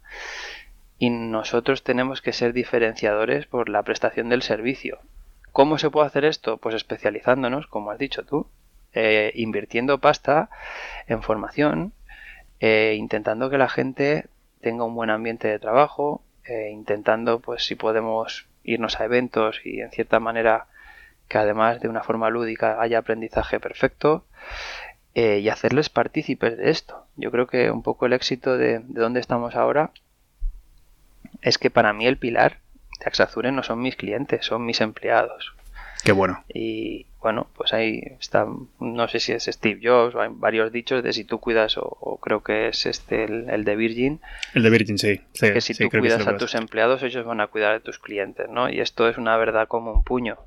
y nosotros tenemos que ser diferenciadores por la prestación del servicio. ¿Cómo se puede hacer esto? Pues especializándonos, como has dicho tú, eh, invirtiendo pasta en formación, eh, intentando que la gente tenga un buen ambiente de trabajo, eh, intentando, pues, si podemos irnos a eventos y en cierta manera que además de una forma lúdica haya aprendizaje perfecto eh, y hacerles partícipes de esto. Yo creo que un poco el éxito de, de donde estamos ahora es que para mí el pilar de Axazure no son mis clientes, son mis empleados. Qué bueno. Y bueno, pues ahí está, no sé si es Steve Jobs, hay varios dichos de si tú cuidas, o, creo que es este el, de Virgin. El de Virgin, sí. que si tú cuidas a tus empleados, ellos van a cuidar de tus clientes, ¿no? Y esto es una verdad como un puño.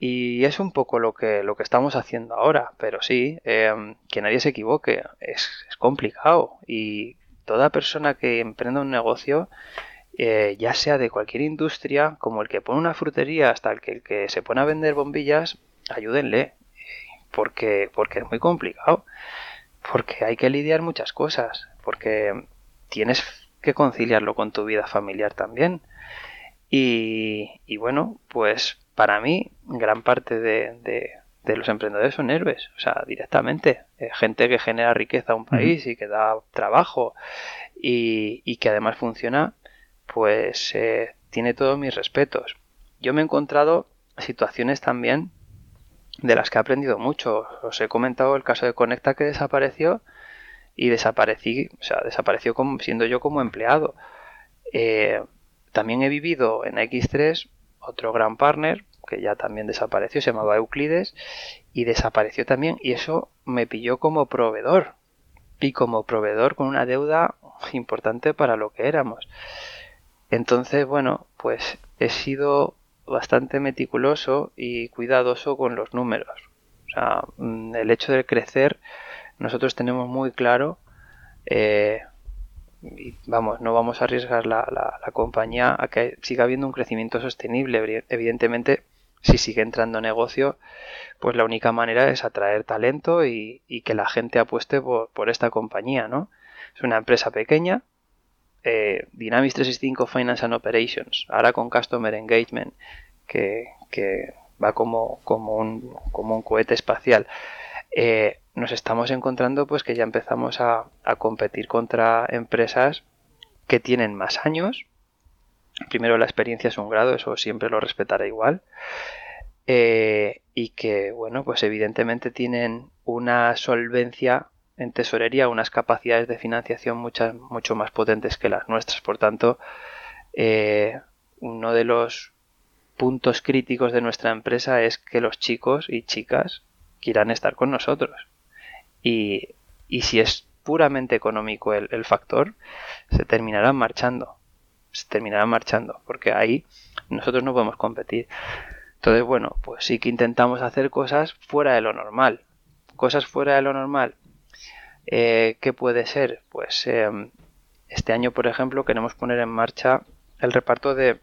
Y es un poco lo que, lo que estamos haciendo ahora, pero sí, em, que nadie se equivoque, es, es complicado y toda persona que emprenda un negocio eh, ya sea de cualquier industria, como el que pone una frutería hasta el que, el que se pone a vender bombillas, ayúdenle, porque, porque es muy complicado, porque hay que lidiar muchas cosas, porque tienes que conciliarlo con tu vida familiar también. Y, y bueno, pues para mí, gran parte de, de, los emprendedores son héroes, o sea, directamente. Eh, gente que genera riqueza a un país y que da trabajo y, y que además funciona pues eh, tiene todos mis respetos. Yo me he encontrado situaciones también de las que he aprendido mucho. Os he comentado el caso de Conecta que desapareció y desaparecí, o sea, desapareció como, siendo yo como empleado. Eh, también he vivido en X3 otro gran partner que ya también desapareció, se llamaba Euclides, y desapareció también, y eso me pilló como proveedor, y como proveedor con una deuda importante para lo que éramos. Entonces, bueno, pues he sido bastante meticuloso y cuidadoso con los números. O sea, mm, el hecho de crecer, nosotros tenemos muy claro, eh, y vamos, no vamos a arriesgar la, compañía a que siga habiendo un crecimiento sostenible. Evidentemente, si sigue entrando negocio, pues la única manera es atraer talento y, que la gente apueste por esta compañía, ¿no? Es una empresa pequeña, eh, Dynamics 365 Finance and Operations, ahora con Customer Engagement, que, va como, como, un, como un cohete espacial. Eh, nos estamos encontrando pues que ya empezamos a, competir contra empresas que tienen más años. Primero la experiencia es un grado, eso siempre lo respetaré igual. Eh, y que, bueno, pues evidentemente tienen una solvencia en tesorería unas capacidades de financiación muchas, mucho más potentes que las nuestras. Por tanto, eh, uno de los puntos críticos de nuestra empresa es que los chicos y chicas quieran estar con nosotros. Y, y si es puramente económico el, el, factor, se terminarán marchando. Se terminarán marchando, porque ahí nosotros no podemos competir. Entonces, bueno, pues sí que intentamos hacer cosas fuera de lo normal. Cosas fuera de lo normal Eh, ¿Qué puede ser? Pues em, este año, por ejemplo, queremos poner en marcha el reparto de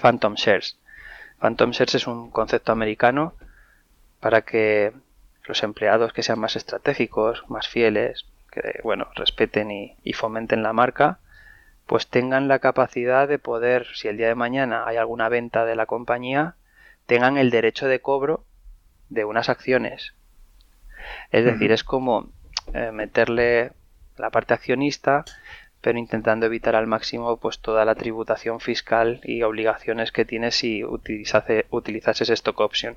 Phantom Shares. Phantom Shares es un concepto americano para que los empleados que sean más estratégicos, más fieles, que bueno, respeten y, fomenten la marca, pues tengan la capacidad de poder, si el día de mañana hay alguna venta de la compañía, tengan el derecho de cobro de unas acciones. Es decir, es como eh, meterle la parte accionista, pero intentando evitar al máximo pues toda la tributación fiscal y obligaciones que tienes si utilizase, utilizases stock option.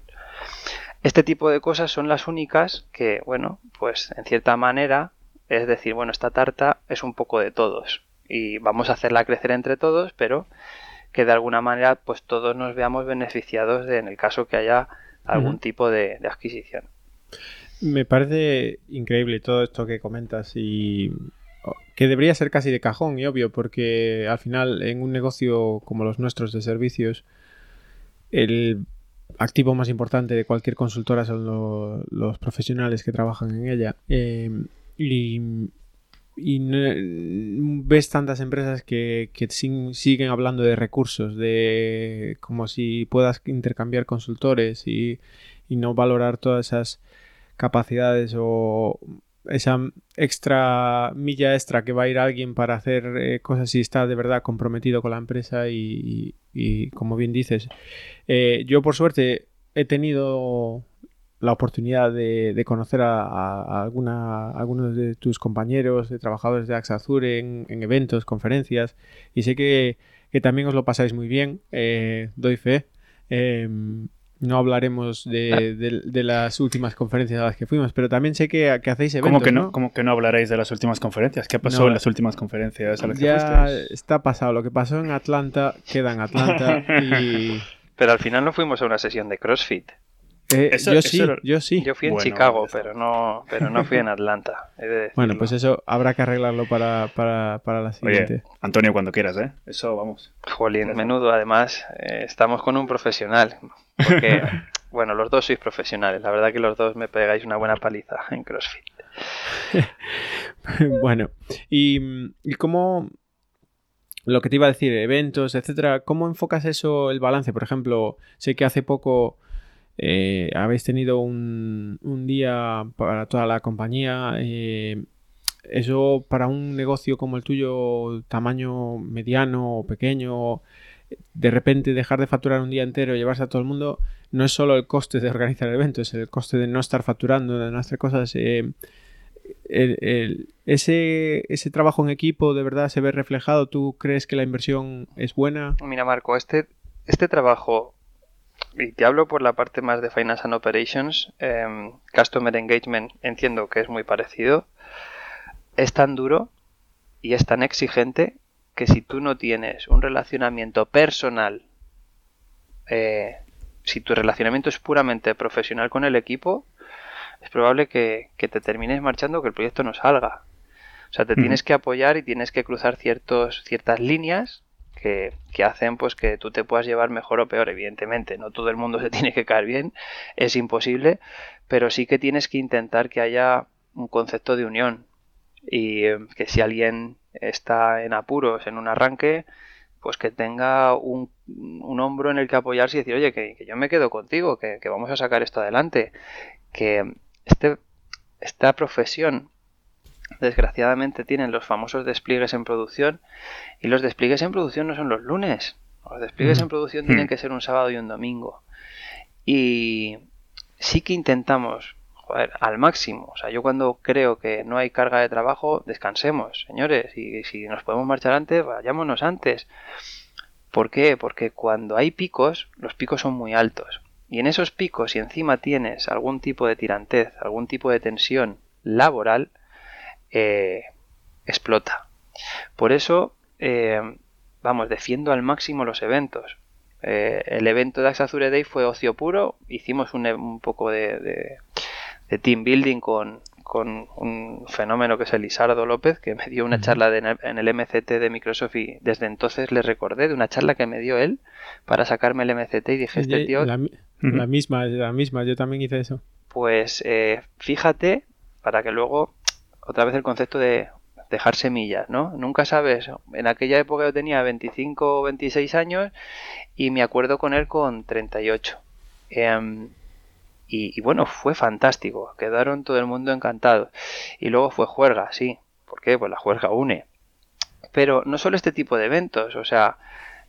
Este tipo de cosas son las únicas que, bueno, pues en cierta manera, es decir, bueno, esta tarta es un poco de todos y vamos a hacerla crecer entre todos, pero que de alguna manera pues todos nos veamos beneficiados en el caso que haya algún tipo de adquisición. Me parece increíble todo esto que comentas y que debería ser casi de cajón y obvio, porque al final en un negocio como los nuestros de servicios, el activo más importante de cualquier consultora son los profesionales que trabajan en ella. Eh, y, ves tantas empresas que, siguen hablando de recursos, de como si puedas intercambiar consultores y, y no valorar todas esas capacidades o esa extra milla extra que va a ir alguien para hacer eh, cosas si está de verdad comprometido con la empresa y, como bien dices, eh, yo por suerte he tenido la oportunidad de, conocer a, alguna, algunos de tus compañeros, de trabajadores de AXA Azure en, eventos, conferencias y sé que, también os lo pasáis muy bien, eh, doy fe. Em, no hablaremos de, las últimas conferencias a las que fuimos, pero también sé que, hacéis eventos. ¿Cómo que no? ¿Cómo que no hablaréis de las últimas conferencias? ¿Qué pasó en las últimas conferencias a las que Ya está pasado. Lo que pasó en Atlanta queda en Atlanta y... (laughs) Pero al final no fuimos a una sesión de CrossFit. Eh, yo, sí, yo sí, yo fui en Chicago, pero no, pero no fui en Atlanta. bueno, pues eso habrá que arreglarlo para, la siguiente. Antonio, cuando quieras, ¿eh? Eso vamos. Jolín, menudo, además, eh, estamos con un profesional. Porque, (laughs) bueno, los dos sois profesionales. La verdad que los dos me pegáis una buena paliza en CrossFit. (laughs) bueno, y, y cómo, lo que te iba a decir, eventos, etcétera, ¿cómo enfocas eso, el balance? Por ejemplo, sé que hace poco eh, habéis tenido un, día para toda la compañía. Eh, eso para un negocio como el tuyo, tamaño mediano o pequeño, de repente dejar de facturar un día entero y llevarse a todo el mundo, no es solo el coste de organizar el evento, es el coste de no estar facturando, de no hacer cosas. Eh, ese, ese trabajo en equipo de verdad se ve reflejado. ¿Tú crees que la inversión es buena? Mira, Marco, este, este trabajo y te hablo por la parte más de Finance and Operations, em, Customer Engagement entiendo que es muy parecido, es tan duro y es tan exigente que si tú no tienes un relacionamiento personal, eh, si tu relacionamiento es puramente profesional con el equipo, es probable que, que te termines marchando que el proyecto no salga. O sea, te tienes que apoyar y tienes que cruzar ciertos, ciertas líneas que, hacen pues que tú te puedas llevar mejor o peor, evidentemente. No todo el mundo se (laughs) tiene que caer bien, es imposible, pero sí que tienes que intentar que haya un concepto de unión y eh, que si alguien está en apuros en un arranque, pues que tenga un, hombro en el que apoyarse y decir, oye, que, yo me quedo contigo, que, vamos a sacar esto adelante, que este, esta profesión desgraciadamente tienen los famosos despliegues en producción y los despliegues en producción no son los lunes. Los despliegues en mm. producción tienen mm. que ser un sábado y un domingo. Y sí que intentamos joder, al máximo. O sea, yo cuando creo que no hay carga de trabajo, descansemos, señores. Y si nos podemos marchar antes, vayámonos antes. ¿Por qué? Porque cuando hay picos, los picos son muy altos. Y en esos picos, si encima tienes algún tipo de tirantez, algún tipo de tensión laboral, eh, explota. Por eso, eh, vamos, defiendo al máximo los eventos. Eh, el evento de Azure Day fue ocio puro, hicimos un, un poco de, team building con, con, un fenómeno que es Elisardo López, que me dio una charla en el MCT de Microsoft y desde entonces le recordé de una charla que me dio él para sacarme el MCT y dije, este tío... La, misma, la misma, yo también hice eso. Pues fíjate, para que luego otra vez el concepto de dejar semillas, ¿no? Nunca sabes. En aquella época yo tenía 25 o 26 años y me acuerdo con él con 38. Em, y, y, bueno, fue fantástico. Quedaron todo el mundo encantado. Y luego fue juerga, sí. ¿Por qué? Pues la juerga une. Pero no solo este tipo de eventos, o sea,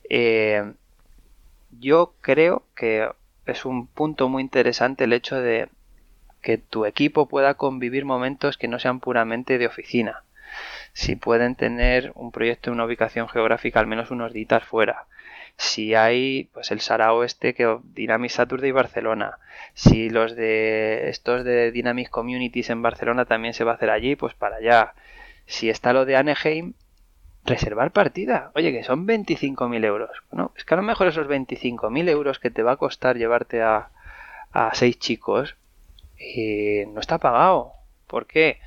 eh, yo creo que es un punto muy interesante el hecho de que tu equipo pueda convivir momentos que no sean puramente de oficina. Si pueden tener un proyecto en una ubicación geográfica al menos unos días fuera. Si hay pues el Sarao este que Dynamics Saturday Barcelona. Si los de estos de Dynamics Communities en Barcelona también se va a hacer allí, pues para allá. Si está lo de Anaheim, reservar partida. Oye, que son 25.000 euros. Bueno, es que a lo mejor esos 25.000 euros que te va a costar llevarte a, a seis chicos, eh, no está pagado. ¿Por qué?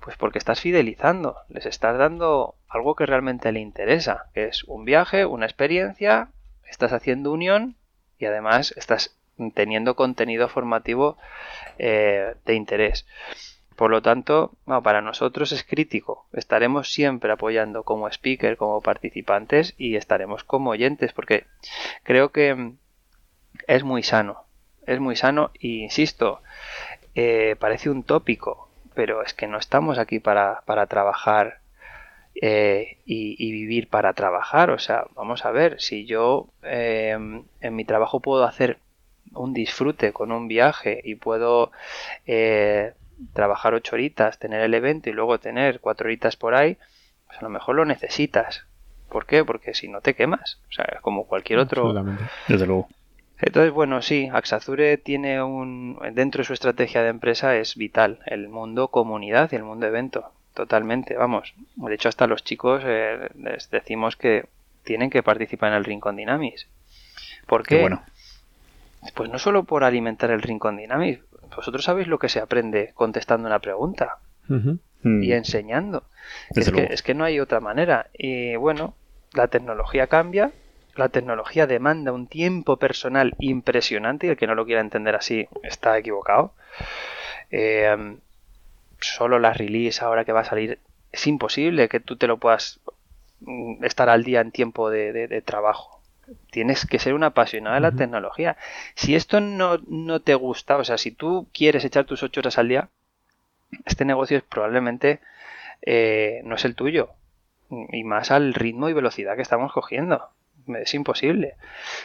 Pues porque estás fidelizando, les estás dando algo que realmente le interesa, que es un viaje, una experiencia, estás haciendo unión y además estás teniendo contenido formativo eh, de interés. Por lo tanto, para nosotros es crítico. Estaremos siempre apoyando como speaker, como participantes y estaremos como oyentes porque creo que es muy sano. Es muy sano e insisto, eh, parece un tópico, pero es que no estamos aquí para, trabajar eh, y, vivir para trabajar. O sea, vamos a ver, si yo eh, en mi trabajo puedo hacer un disfrute con un viaje y puedo trabajar ocho horitas, tener el evento y luego tener cuatro horitas por ahí, pues a lo mejor lo necesitas. ¿Por qué? Porque si no te quemas. O sea, como cualquier otro. Desde luego. Entonces, bueno, sí, Axazure tiene un. Dentro de su estrategia de empresa es vital el mundo comunidad y el mundo evento. Totalmente, vamos. De hecho, hasta los chicos eh, les decimos que tienen que participar en el Rincón Dynamics. ¿Por qué? bueno. Pues no solo por alimentar el Rincón Dynamics, vosotros sabéis lo que se aprende contestando una pregunta y enseñando. Es que, es que, no hay otra manera. Y bueno, la tecnología cambia, la tecnología demanda un tiempo personal impresionante y el que no lo quiera entender así está equivocado. Eh, solo la release ahora que va a salir es imposible que tú te lo puedas mm, estar al día en tiempo de trabajo tienes que ser un apasionado de la tecnología. Si esto no, no, te gusta, o sea, si tú quieres echar tus ocho horas al día, este negocio es probablemente eh, no es el tuyo. Y más al ritmo y velocidad que estamos cogiendo. Es imposible.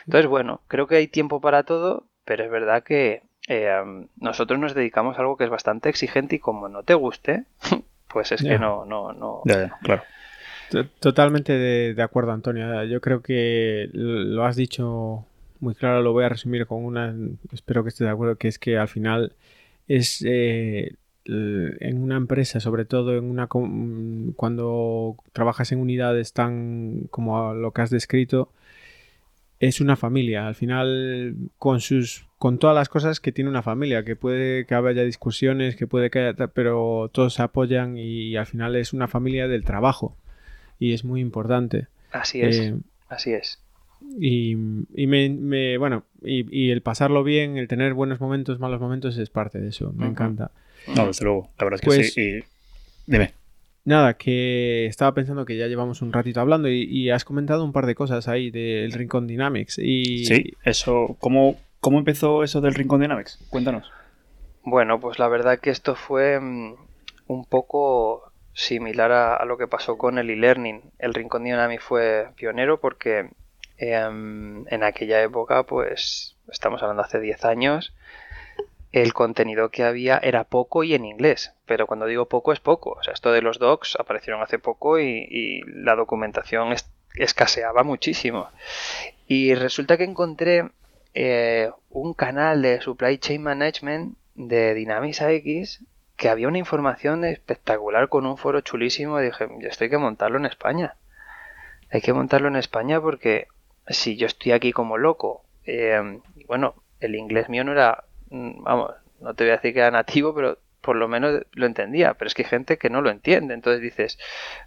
Entonces, bueno, creo que hay tiempo para todo, pero es verdad que eh, nosotros nos dedicamos a algo que es bastante exigente y como no te guste, (laughs) pues es que no, no, no. claro. Totalmente de, acuerdo, Antonio. Yo creo que lo has dicho muy claro. Lo voy a resumir con una. Espero que estés de acuerdo. Que es que al final es eh, en una empresa, sobre todo en una cuando trabajas en unidades tan como lo que has descrito, es una familia. Al final, con sus con todas las cosas que tiene una familia, que puede que haya discusiones, que puede que haya, pero todos se apoyan y al final es una familia del trabajo y es muy importante. Así es, eh, así es. Y, y me, bueno, y, el pasarlo bien, el tener buenos momentos, malos momentos es parte de eso, me encanta. No, desde luego, la verdad es que pues sí. Dime. Nada, que estaba pensando que ya llevamos un ratito hablando y, has comentado un par de cosas ahí del Rincón Dynamics. Y... Sí, eso, ¿cómo, ¿cómo empezó eso del Rincón Dynamics? Cuéntanos. Bueno, pues la verdad que esto fue mm, un poco similar a, lo que pasó con el e-learning. El Rincón Dynamics fue pionero porque em, en aquella época, pues estamos hablando hace 10 años, el contenido que había era poco y en inglés. Pero cuando digo poco es poco. O sea, esto de los docs aparecieron hace poco y, la documentación escaseaba muchísimo. Y resulta que encontré eh, un canal de Supply Chain Management de Dynamics AX que había una información espectacular con un foro chulísimo. Y dije, esto hay que montarlo en España. Hay que montarlo en España porque si yo estoy aquí como loco, eh, bueno, el inglés mío no era, vamos, no te voy a decir que era nativo, pero por lo menos lo entendía. Pero es que hay gente que no lo entiende. Entonces dices,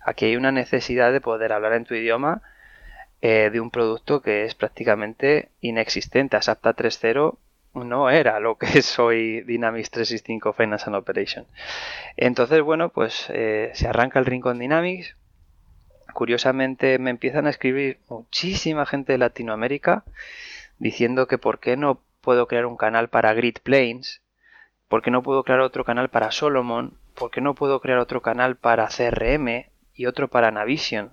aquí hay una necesidad de poder hablar en tu idioma eh, de un producto que es prácticamente inexistente. ASAPTA 3.0 no era lo que (laughs) soy Dynamics 365 Finance and Operation. Entonces, bueno, pues eh, se arranca el Rincón Dynamics. Curiosamente me empiezan a escribir muchísima gente de Latinoamérica diciendo que por qué no puedo crear un canal para Grid Planes, por qué no puedo crear otro canal para Solomon, por qué no puedo crear otro canal para CRM y otro para Navision.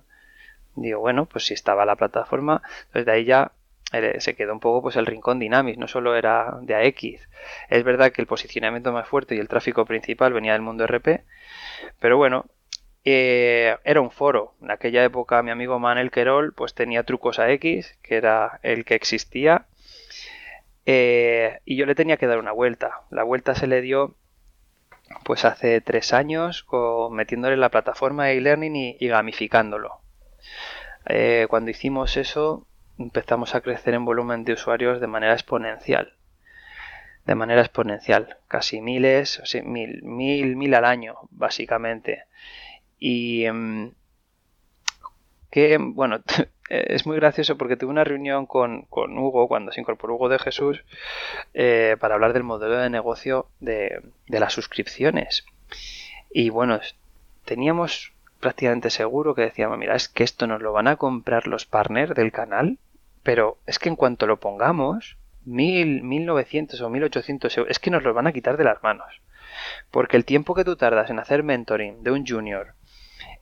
Digo, bueno, pues si estaba la plataforma, desde ahí ya eh, se quedó un poco pues el rincón Dynamics, no solo era de AX. Es verdad que el posicionamiento más fuerte y el tráfico principal venía del mundo RP, pero bueno, eh, era un foro. En aquella época mi amigo Manel Querol pues tenía trucos AX, que era el que existía, eh, y yo le tenía que dar una vuelta. La vuelta se le dio pues hace tres años metiéndole la plataforma de e-learning y, gamificándolo. cuando hicimos eso empezamos a crecer en volumen de usuarios de manera exponencial. De manera exponencial, casi miles, mil, mil, mil al año, básicamente. Y em, que, bueno, (laughs) es muy gracioso porque tuve una reunión con, Hugo cuando se incorporó Hugo de Jesús eh, para hablar del modelo de negocio de, de las suscripciones. Y bueno, teníamos prácticamente seguro que decíamos, mira, es que esto nos lo van a comprar los partners del canal pero es que en cuanto lo pongamos, 1000, 1900 o 1800 euros, es que nos los van a quitar de las manos. Porque el tiempo que tú tardas en hacer mentoring de un junior,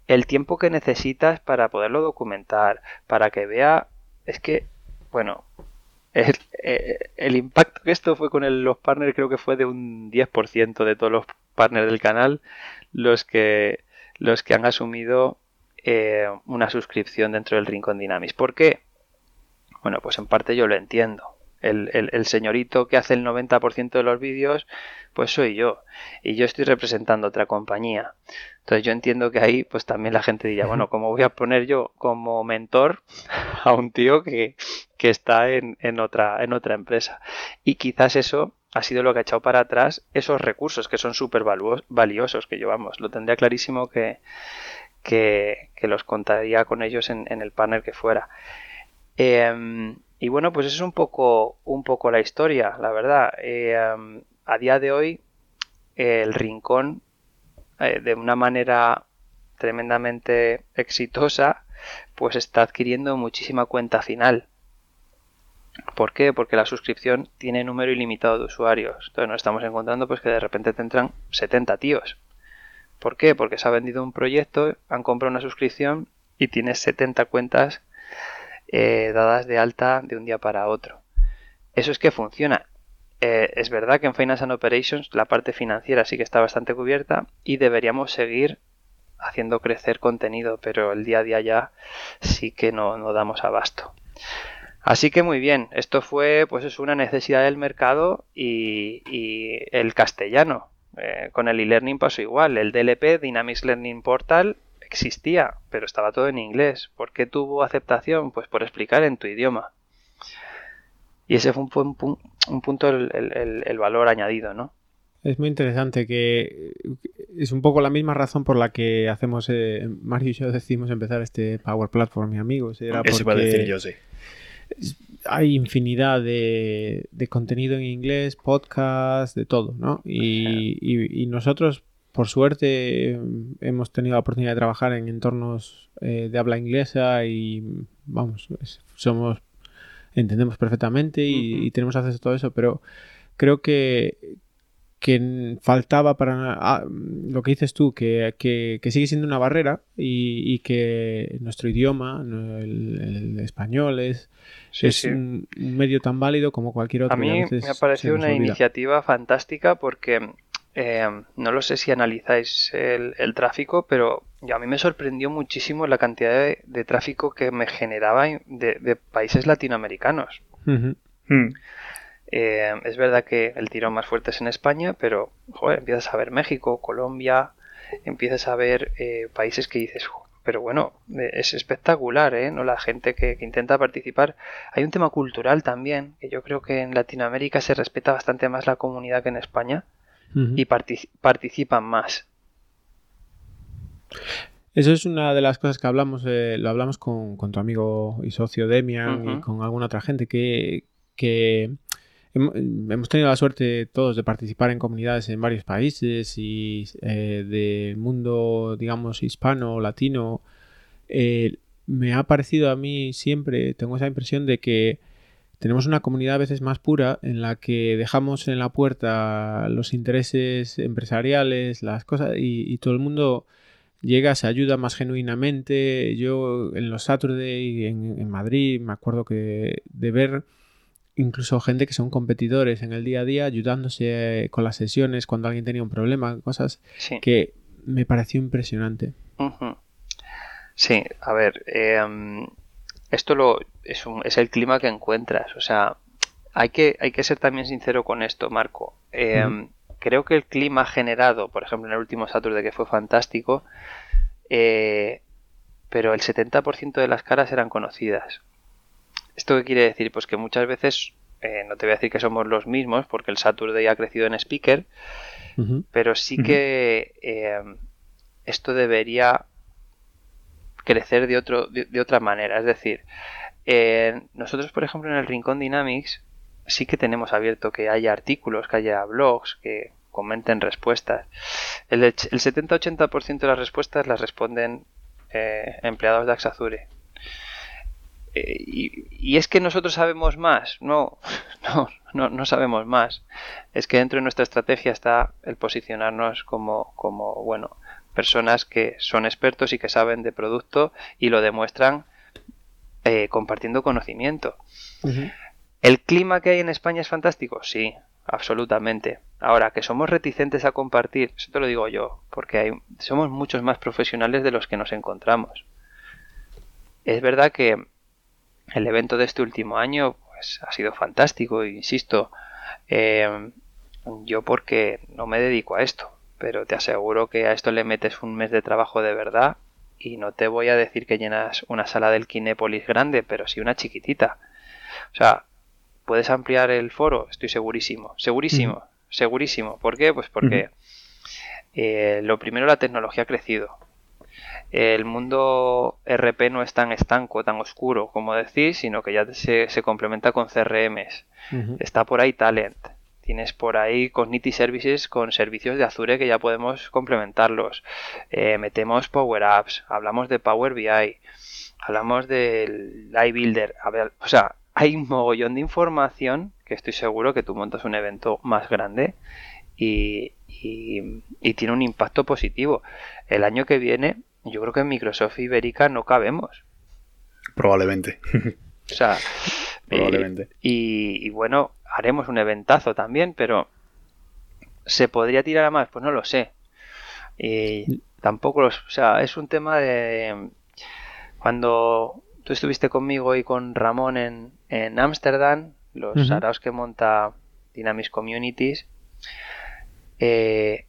el tiempo que necesitas para poderlo documentar, para que vea, es que, bueno, el, eh, impacto que esto fue con los partners creo que fue de un 10% de todos los partners del canal los que, los que han asumido eh, una suscripción dentro del Rincón Dynamics. ¿Por qué? Bueno, pues en parte yo lo entiendo. El, señorito que hace el 90% de los vídeos, pues soy yo. Y yo estoy representando otra compañía. Entonces yo entiendo que ahí, pues también la gente diría, bueno, (laughs) ¿cómo voy a poner yo como mentor a un tío que, está en, otra, en otra empresa? Y quizás eso ha sido lo que ha echado para atrás esos recursos que son súper valiosos, que llevamos. Lo tendría clarísimo que, que, los contaría con ellos en, en el panel que fuera. Em, y bueno, pues es un poco, un poco la historia, la verdad. Em, a día de hoy, el rincón, eh, de una manera tremendamente exitosa, pues está adquiriendo muchísima cuenta final. ¿Por qué? Porque la suscripción tiene número ilimitado de usuarios. Entonces nos estamos encontrando pues que de repente tendrán 70 tíos. ¿Por qué? Porque se ha vendido un proyecto, han comprado una suscripción y tienes 70 cuentas eh, dadas de alta de un día para otro. Eso es que funciona. Eh, es verdad que en Finance and Operations la parte financiera sí que está bastante cubierta y deberíamos seguir haciendo crecer contenido, pero el día a día ya sí que no, no damos abasto. Así que muy bien, esto fue pues es una necesidad del mercado y, el castellano. Eh, con el e-learning pasó igual, el DLP, Dynamics Learning Portal, existía, pero estaba todo en inglés. ¿Por qué tuvo aceptación? Pues por explicar en tu idioma. Y ese fue un, punto el, valor añadido, ¿no? Es muy interesante que es un poco la misma razón por la que hacemos, eh, Mario y yo decidimos empezar este Power Platform, mi amigos. Era Eso porque decir yo, sí. Hay infinidad de, contenido en inglés, podcast, de todo, ¿no? y nosotros por suerte hemos tenido la oportunidad de trabajar en entornos eh, de habla inglesa y vamos, somos entendemos perfectamente y, tenemos acceso a todo eso, pero creo que, que faltaba para ah, lo que dices tú, que, sigue siendo una barrera y, que nuestro idioma, el, español, es, es Un, medio tan válido como cualquier otro. A mí me ha parecido una iniciativa fantástica porque Em, no lo sé si analizáis el, tráfico, pero a mí me sorprendió muchísimo la cantidad de, tráfico que me generaba de, países latinoamericanos. Hmm. Em, es verdad que el tiro más fuerte es en España, pero joder, empiezas a ver México, Colombia, empiezas a ver eh, países que dices, pero bueno, eh, es espectacular, ¿eh? ¿No? La gente que, intenta participar. Hay un tema cultural también, que yo creo que en Latinoamérica se respeta bastante más la comunidad que en España y participan más. Eso es una de las cosas que hablamos, eh, lo hablamos con, tu amigo y socio Demian y con alguna otra gente, que, en hemos tenido la suerte todos de participar en comunidades en varios países y eh, del mundo, digamos, hispano, latino. Eh, me ha parecido a mí siempre, tengo esa impresión de que tenemos una comunidad a veces más pura en la que dejamos en la puerta los intereses empresariales, las cosas, y, todo el mundo llega, se ayuda más genuinamente. Yo en los Saturday en, en Madrid me acuerdo que de ver incluso gente que son competidores en el día a día ayudándose con las sesiones cuando alguien tenía un problema, cosas que me pareció impresionante. Sí, a ver, em, esto lo, es, un, es, el clima que encuentras, o sea, hay que, hay que ser también sincero con esto, Marco. Em, creo que el clima generado, por ejemplo, en el último Saturday que fue fantástico, eh, pero el 70% de las caras eran conocidas. ¿Esto qué quiere decir? Pues que muchas veces, eh, no te voy a decir que somos los mismos, porque el Saturday ha crecido en speaker, pero sí que eh, esto debería crecer de, otro, de, otra manera. Es decir, eh, nosotros, por ejemplo, en el Rincón Dynamics sí que tenemos abierto que haya artículos, que haya blogs, que comenten respuestas. El, el 70-80% de las respuestas las responden empleados de Axazure. Eh, y, es que nosotros sabemos más. No, (laughs) no, no, no, sabemos más. Es que dentro de nuestra estrategia está el posicionarnos como, como, bueno, personas que son expertos y que saben de producto y lo demuestran eh, compartiendo conocimiento. ¿El clima que hay en España es fantástico? Sí, absolutamente. Ahora, que somos reticentes a compartir, eso te lo digo yo, porque hay, somos muchos más profesionales de los que nos encontramos. Es verdad que el evento de este último año pues, ha sido fantástico, insisto. Eh, yo porque no me dedico a esto, pero te aseguro que a esto le metes un mes de trabajo de verdad y no te voy a decir que llenas una sala del Kinépolis grande, pero sí una chiquitita. O sea, puedes ampliar el foro, estoy segurísimo, segurísimo, segurísimo. ¿Por qué? Pues porque eh, lo primero la tecnología ha crecido el mundo RP no es tan estanco, tan oscuro como decís, sino que ya se, complementa con CRMs. Está por ahí Talent. Tienes por ahí Cognity Services con servicios de Azure que ya podemos complementarlos. Eh, metemos Power Apps, hablamos de Power BI, hablamos del iBuilder. O sea, hay un mogollón de información que estoy seguro que tú montas un evento más grande y, y tiene un impacto positivo. El año que viene yo creo que en Microsoft Ibérica no cabemos. Probablemente. O sea, (laughs) probablemente. Y, bueno, haremos un eventazo también, pero ¿se podría tirar a más? Pues no lo sé. Y tampoco O sea, es un tema de... Cuando tú estuviste conmigo y con Ramón en Ámsterdam, los araos que monta Dynamics Communities, eh,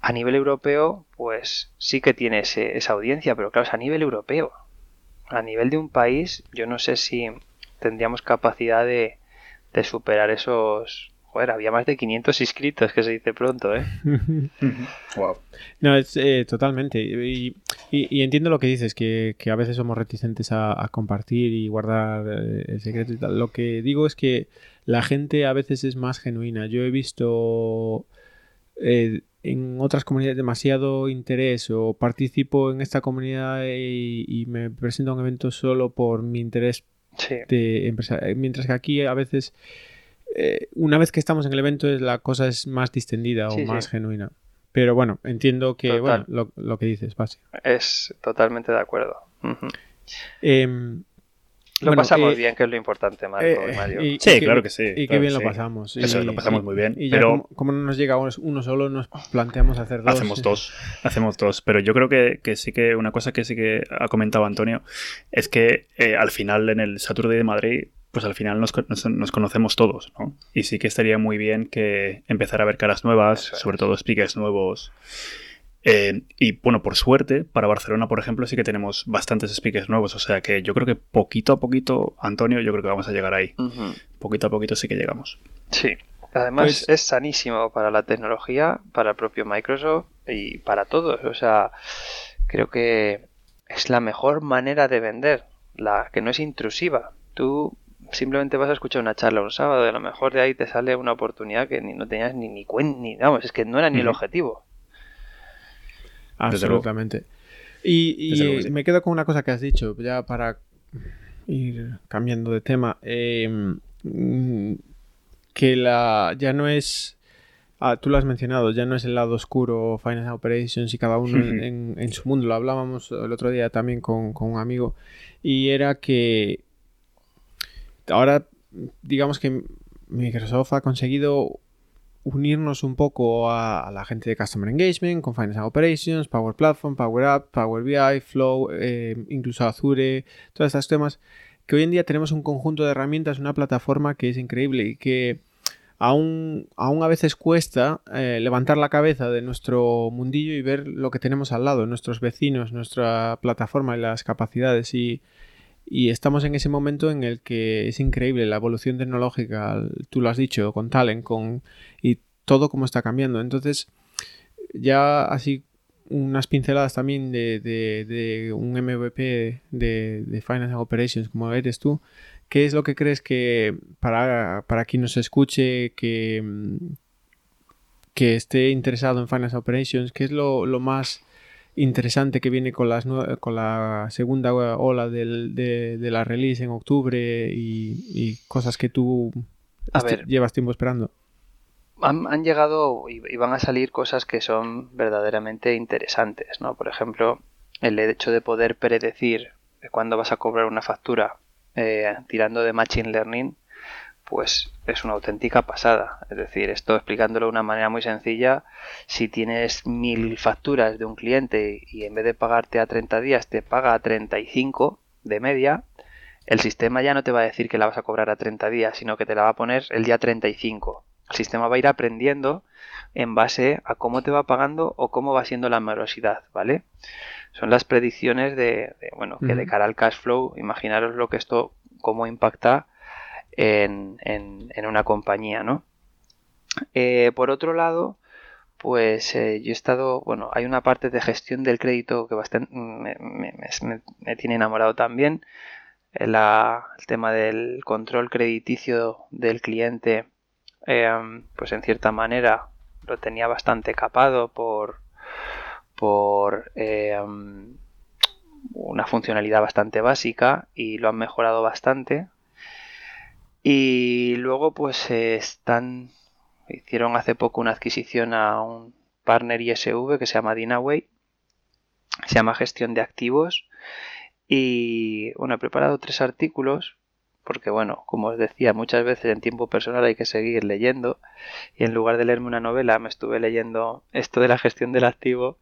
a nivel europeo, pues sí que tiene esa audiencia, pero claro, es a nivel europeo. A nivel de un país, yo no sé si tendríamos capacidad de, superar esos, Joder, había más de 500 inscritos, que se dice pronto, ¿eh? (laughs) wow. No, es eh, totalmente. Y, entiendo lo que dices, que, a veces somos reticentes a, compartir y guardar eh, el secreto y tal. Lo que digo es que la gente a veces es más genuina. Yo he visto eh, en otras comunidades demasiado interés o participo en esta comunidad y, me presento a un evento solo por mi interés de empresa. Eh, mientras que aquí a veces, eh, una vez que estamos en el evento, la cosa es más distendida o más genuina. Pero bueno, entiendo que bueno, lo, que dices. Es totalmente de acuerdo. Lo pasamos eh, bien, que es lo importante, Marco, eh, Mario. sí, claro que sí. Y qué bien lo pasamos. Eso, lo pasamos muy bien. Y pero como, no nos llega uno solo, nos planteamos hacer dos. Hacemos dos, hacemos dos. Pero yo creo que, que sí que una cosa que sí que ha comentado Antonio es que eh, al final en el Saturday de Madrid pues al final nos, nos, conocemos todos, ¿no? Y sí que estaría muy bien que empezar a ver caras nuevas, sobre todo speakers nuevos, eh, y bueno, por suerte, para Barcelona, por ejemplo, sí que tenemos bastantes speakers nuevos. O sea que yo creo que poquito a poquito, Antonio, yo creo que vamos a llegar ahí. Poquito a poquito sí que llegamos. Sí. Además pues es sanísimo para la tecnología, para el propio Microsoft y para todos. O sea, creo que es la mejor manera de vender, la que no es intrusiva. Tú simplemente vas a escuchar una charla un sábado y a lo mejor de ahí te sale una oportunidad que ni, no tenías ni, ni cuenta, ni, vamos, es que no era ni el objetivo. Absolutamente. Y, me quedo con una cosa que has dicho, ya para ir cambiando de tema, em, que la ya no es, ah, tú lo has mencionado, ya no es el lado oscuro Finance Operations y cada uno (laughs) en, su mundo, lo hablábamos el otro día también con, con un amigo, y era que ahora digamos que Microsoft ha conseguido unirnos un poco a, la gente de Customer Engagement con Finance Operations, Power Platform, Power App, Power BI, Flow, eh, incluso Azure, todos estos temas, que hoy en día tenemos un conjunto de herramientas, una plataforma que es increíble y que aún, aún a veces cuesta eh, levantar la cabeza de nuestro mundillo y ver lo que tenemos al lado, nuestros vecinos, nuestra plataforma y las capacidades. Y y estamos en ese momento en el que es increíble la evolución tecnológica, tú lo has dicho, con Talent, con y todo como está cambiando. Entonces, ya así unas pinceladas también de, de, un MVP de, de, Finance Operations como eres tú. ¿Qué es lo que crees que para, para quien nos escuche que, que esté interesado en Finance Operations, qué es lo, lo más interesante que viene con, las, con la segunda ola de, la release en octubre y, cosas que tú llevas tiempo esperando. Han, llegado y, van a salir cosas que son verdaderamente interesantes, ¿no? Por ejemplo, el hecho de poder predecir cuándo vas a cobrar una factura eh, tirando de Machine Learning pues es una auténtica pasada. Es decir, esto explicándolo de una manera muy sencilla, si tienes mil facturas de un cliente y en vez de pagarte a 30 días te paga a 35 de media, el sistema ya no te va a decir que la vas a cobrar a 30 días, sino que te la va a poner el día 35. El sistema va a ir aprendiendo en base a cómo te va pagando o cómo va siendo la morosidad, ¿vale? Son las predicciones de, bueno, que de cara al cash flow, imaginaros lo que esto, cómo impacta en, en, una compañía, ¿no? Eh, por otro lado, pues eh, yo he estado, bueno, hay una parte de gestión del crédito que bastante me, tiene enamorado también. el tema del control crediticio del cliente, em, pues en cierta manera lo tenía bastante capado por, por em, una funcionalidad bastante básica y lo han mejorado bastante. Y luego pues están hicieron hace poco una adquisición a un partner ISV que se llama Dinaway. Se llama gestión de activos. Y bueno, he preparado tres artículos porque bueno, como os decía, muchas veces en tiempo personal hay que seguir leyendo y en lugar de leerme una novela me estuve leyendo esto de la gestión del activo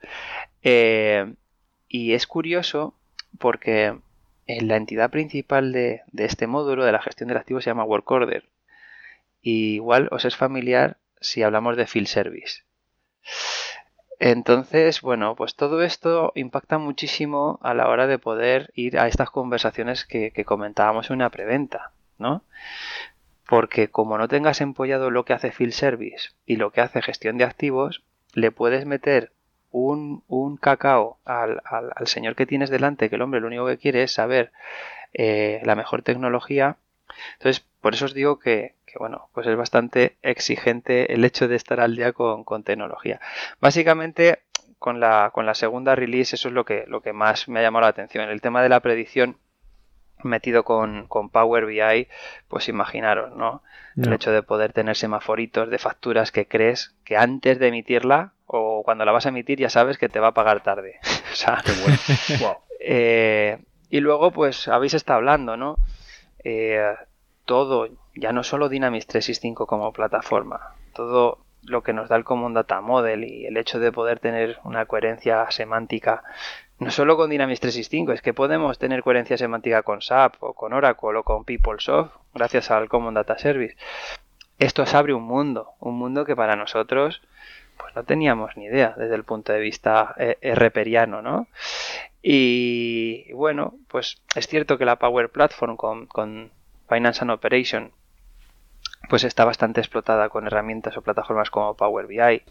eh, y es curioso porque la entidad principal de, este módulo de la gestión del activo se llama Work Order. Y igual os es familiar si hablamos de Field Service. Entonces, bueno, pues todo esto impacta muchísimo a la hora de poder ir a estas conversaciones que, que comentábamos en una preventa, ¿no? Porque como no tengas empollado lo que hace Field Service y lo que hace gestión de activos, le puedes meter un, cacao al, señor que tienes delante, que el hombre lo único que quiere es saber eh, la mejor tecnología. Entonces, por eso os digo que, bueno, pues es bastante exigente el hecho de estar al día con, tecnología. Básicamente, con la, con la segunda release, eso es lo que, lo que más me ha llamado la atención. El tema de la predicción metido con, con, Power BI, pues imaginaros, ¿no? El hecho de poder tener semaforitos de facturas que crees que antes de emitirla o cuando la vas a emitir ya sabes que te va a pagar tarde. (laughs) o sea, Qué bueno. (laughs) Eh, y luego, pues habéis estado hablando, ¿no? Eh, todo, ya no solo Dynamics 365 como plataforma, todo lo que nos da el Common Data Model y el hecho de poder tener una coherencia semántica no solo con Dynamics 365, es que podemos tener coherencia semántica con SAP o con Oracle o con PeopleSoft gracias al Common Data Service. Esto os abre un mundo, un mundo que para nosotros pues no teníamos ni idea desde el punto de vista eh, reperiano, ¿no? Y bueno, pues es cierto que la Power Platform con, con Finance and Operation pues está bastante explotada con herramientas o plataformas como Power BI.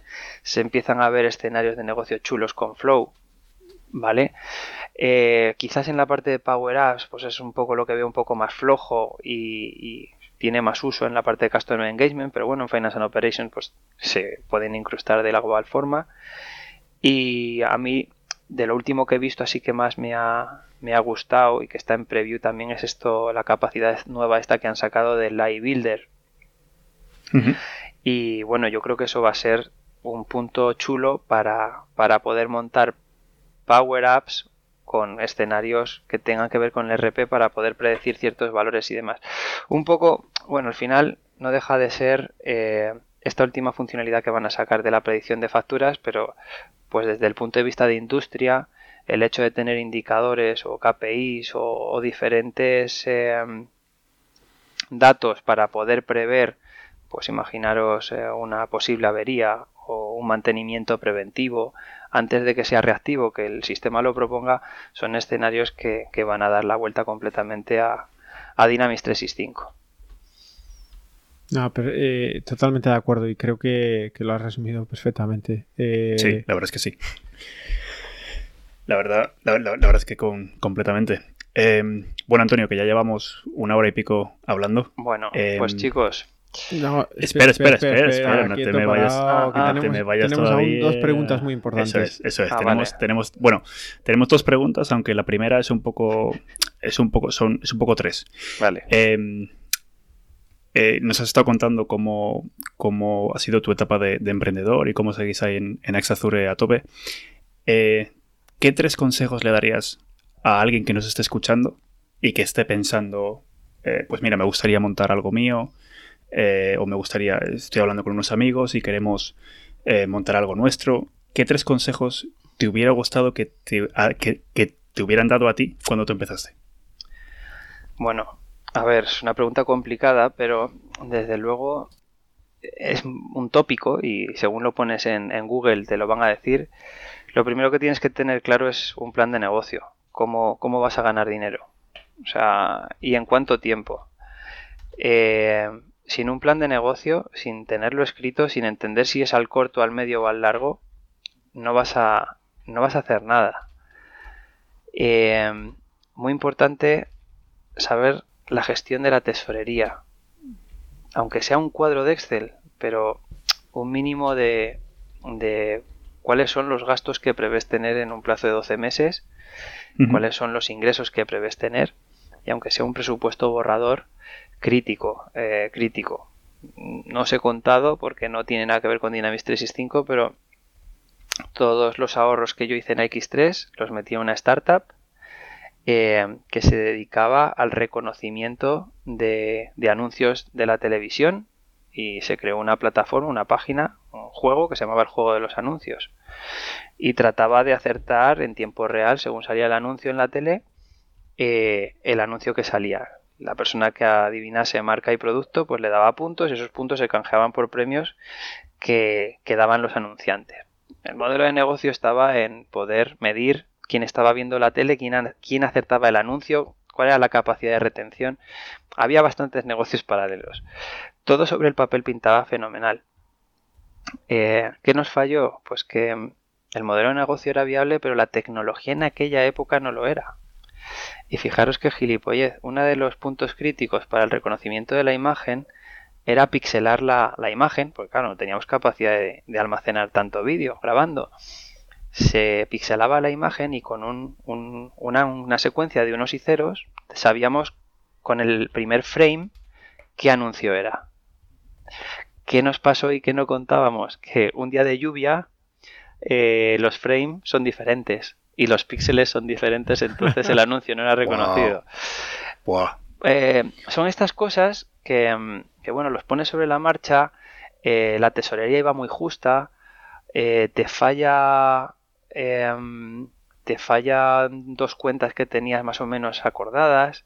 Se empiezan a ver escenarios de negocio chulos con Flow, ¿vale? Eh, quizás en la parte de Power Apps, pues es un poco lo que veo un poco más flojo y, tiene más uso en la parte de Customer Engagement, pero bueno, en Finance and Operations pues se pueden incrustar de la igual forma. Y a mí, de lo último que he visto, así que más me ha, me ha gustado y que está en preview también es esto, la capacidad nueva esta que han sacado del Live Builder. Y bueno, yo creo que eso va a ser un punto chulo para, para poder montar Power Apps con escenarios que tengan que ver con el RP para poder predecir ciertos valores y demás. Un poco, bueno, al final no deja de ser eh, esta última funcionalidad que van a sacar de la predicción de facturas, pero pues desde el punto de vista de industria, el hecho de tener indicadores o KPIs o, diferentes em, datos para poder prever, pues imaginaros eh, una posible avería o un mantenimiento preventivo antes de que sea reactivo, que el sistema lo proponga, son escenarios que, van a dar la vuelta completamente a, a Dynamics 365. No, pero eh, totalmente de acuerdo y creo que, lo has resumido perfectamente. Eh, sí, la verdad es que sí. La verdad, la, verdad es que con, completamente. Bueno, Antonio, que ya llevamos una hora y pico hablando. Bueno, pues chicos, no, espera, espera, espera, espera, no te me vayas, te me vayas tenemos aún dos preguntas muy importantes. Eso es, eso es. Ah, tenemos, tenemos, bueno, tenemos dos preguntas, aunque la primera es un poco, es un poco, son, es un poco tres. Vale. Em, eh, nos has estado contando cómo, cómo, ha sido tu etapa de, emprendedor y cómo seguís ahí en, en Axazure a tope. Eh, ¿Qué tres consejos le darías a alguien que nos esté escuchando y que esté pensando, eh, pues mira, me gustaría montar algo mío? Eh, o me gustaría, estoy hablando con unos amigos y queremos eh, montar algo nuestro, ¿qué tres consejos te hubiera gustado que te, que, te hubieran dado a ti cuando tú empezaste? Bueno, a ver, es una pregunta complicada, pero desde luego es un tópico y según lo pones en, Google te lo van a decir. Lo primero que tienes que tener claro es un plan de negocio. Cómo, cómo vas a ganar dinero. O sea, y en cuánto tiempo. Eh, sin un plan de negocio, sin tenerlo escrito, sin entender si es al corto, al medio o al largo, no vas a, no vas a hacer nada. Eh, muy importante saber la gestión de la tesorería. Aunque sea un cuadro de Excel, pero un mínimo de, de cuáles son los gastos que prevés tener en un plazo de 12 meses, cuáles son los ingresos que prevés tener, y aunque sea un presupuesto borrador, crítico, eh, crítico. No os he contado porque no tiene nada que ver con Dynamics 365, pero todos los ahorros que yo hice en X3 los metí en una startup eh, que se dedicaba al reconocimiento de, anuncios de la televisión y se creó una plataforma, una página, un juego que se llamaba el juego de los anuncios y trataba de acertar en tiempo real, según salía el anuncio en la tele, eh, el anuncio que salía la persona que adivinase marca y producto pues le daba puntos y esos puntos se canjeaban por premios que, daban los anunciantes. El modelo de negocio estaba en poder medir quién estaba viendo la tele, quién, quién acertaba el anuncio, cuál era la capacidad de retención. Había bastantes negocios paralelos. Todo sobre el papel pintaba fenomenal. Eh, ¿Qué nos falló? Pues que el modelo de negocio era viable, pero la tecnología en aquella época no lo era. Y fijaros que gilipollez, uno de los puntos críticos para el reconocimiento de la imagen era pixelar la, imagen, porque claro, no teníamos capacidad de, almacenar tanto vídeo grabando. Se pixelaba la imagen y con una, secuencia de unos y ceros sabíamos con el primer frame qué anuncio era. ¿Qué nos pasó y qué no contábamos? Que un día de lluvia eh, los frames son diferentes y los píxeles son diferentes, entonces el (laughs) anuncio no era reconocido. Eh, son estas cosas que, bueno, los pones sobre la marcha, eh, la tesorería iba muy justa, eh, te falla em, te fallan dos cuentas que tenías más o menos acordadas.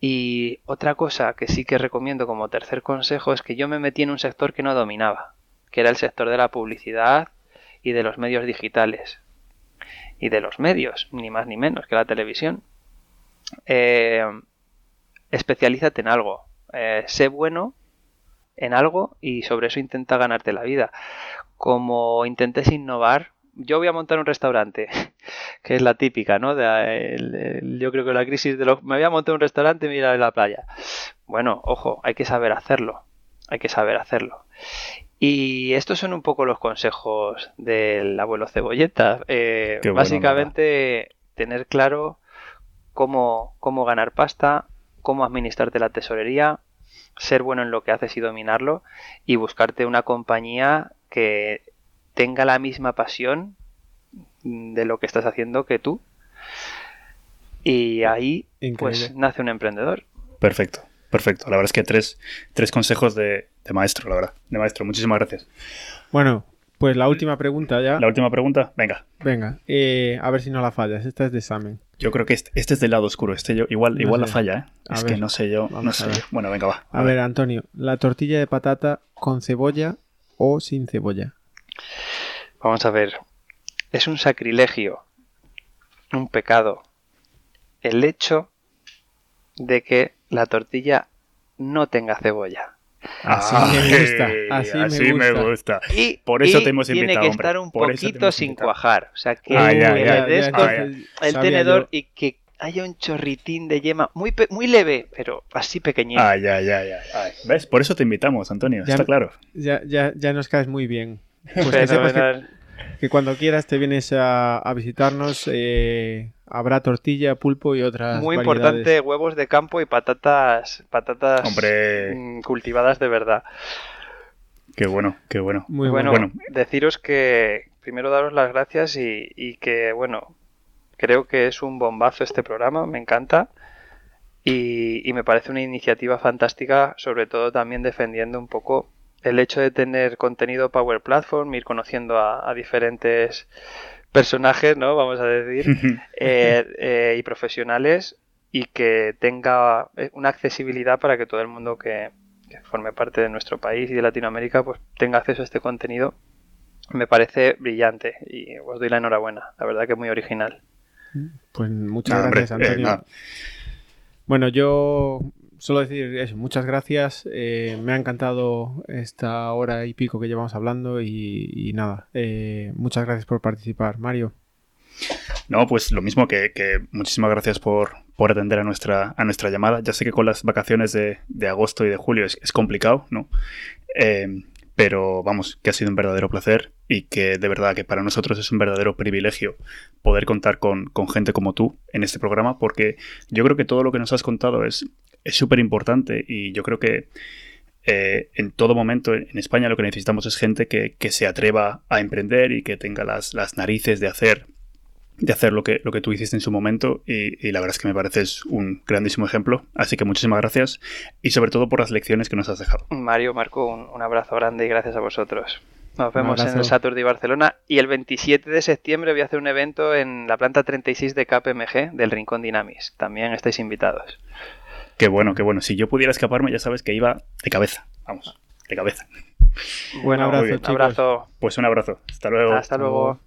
Y otra cosa que sí que recomiendo como tercer consejo es que yo me metí en un sector que no dominaba, que era el sector de la publicidad y de los medios digitales y de los medios, ni más ni menos que la televisión. Eh, especialízate en algo, eh, sé bueno en algo y sobre eso intenta ganarte la vida. Como intentes innovar, yo voy a montar un restaurante, (laughs) que es la típica, ¿no? De, yo creo que la crisis de los... Me voy a montar un restaurante y mira en la playa. Bueno, ojo, hay que saber hacerlo. Hay que saber hacerlo. Y estos son un poco los consejos del abuelo Cebolleta. Eh, básicamente, tener claro cómo, cómo ganar pasta, cómo administrarte la tesorería, ser bueno en lo que haces y dominarlo, y buscarte una compañía que tenga la misma pasión de lo que estás haciendo que tú. Y ahí pues nace un emprendedor. Perfecto, perfecto. La verdad es que tres, tres consejos de, de maestro, la verdad. De maestro, muchísimas gracias. Bueno, pues la última pregunta ya. La última pregunta, venga. Venga, eh, a ver si no la fallas. Esta es de examen. Yo creo que este, este es del lado oscuro. Este yo, igual, igual la falla, ¿eh? es que no sé yo. No sé Bueno, venga, va. A, ver. Antonio, ¿la tortilla de patata con cebolla o sin cebolla? Vamos a ver. Es un sacrilegio, un pecado, el hecho de que la tortilla no tenga cebolla. Así me gusta. Así, me, gusta. Y, Por eso te hemos invitado. Tiene que estar un poquito sin cuajar. O sea, que le des con el tenedor y que haya un chorritín de yema muy, muy leve, pero así pequeñito. Ay, ay, ay, ay. ¿Ves? Por eso te invitamos, Antonio. está claro. Ya, ya, ya nos caes muy bien. (laughs) Pues que sepas que, cuando quieras te vienes a, a visitarnos. Eh, habrá tortilla, pulpo y otras. Muy importante, huevos de campo y patatas, patatas mm, cultivadas de verdad. Qué bueno, qué bueno. Muy bueno. Deciros que primero daros las gracias y, que, bueno, creo que es un bombazo este programa, me encanta. Y, me parece una iniciativa fantástica, sobre todo también defendiendo un poco el hecho de tener contenido Power Platform, ir conociendo a diferentes personajes, ¿no? Vamos a decir, (laughs) eh, eh, y profesionales y que tenga eh, una accesibilidad para que todo el mundo que, forme parte de nuestro país y de Latinoamérica pues tenga acceso a este contenido. Me parece brillante y os doy la enhorabuena. La verdad que es muy original. Pues muchas gracias, Antonio. bueno, yo solo decir eso, muchas gracias. Eh, me ha encantado esta hora y pico que llevamos hablando y, nada, eh, muchas gracias por participar. Mario. No, pues lo mismo que, muchísimas gracias por, atender a nuestra, a nuestra llamada. Ya sé que con las vacaciones de, agosto y de julio es, complicado, ¿no? Eh, pero vamos, que ha sido un verdadero placer y que de verdad que para nosotros es un verdadero privilegio poder contar con, con gente como tú en este programa porque yo creo que todo lo que nos has contado es es súper importante y yo creo que eh, en todo momento en España lo que necesitamos es gente que, se atreva a emprender y que tenga las, narices de hacer de hacer lo que, lo que tú hiciste en su momento y, la verdad es que me pareces un grandísimo ejemplo. Así que muchísimas gracias y sobre todo por las lecciones que nos has dejado. Mario, Marco, un, abrazo grande y gracias a vosotros. Nos vemos en el Saturday Barcelona y el 27 de septiembre voy a hacer un evento en la planta 36 de KPMG del Rincón Dinamis. También estáis invitados. Qué bueno, qué bueno. Si yo pudiera escaparme, ya sabes que iba de cabeza. Vamos, de cabeza. Buen abrazo, Un abrazo. Pues un abrazo. Hasta luego. Hasta luego.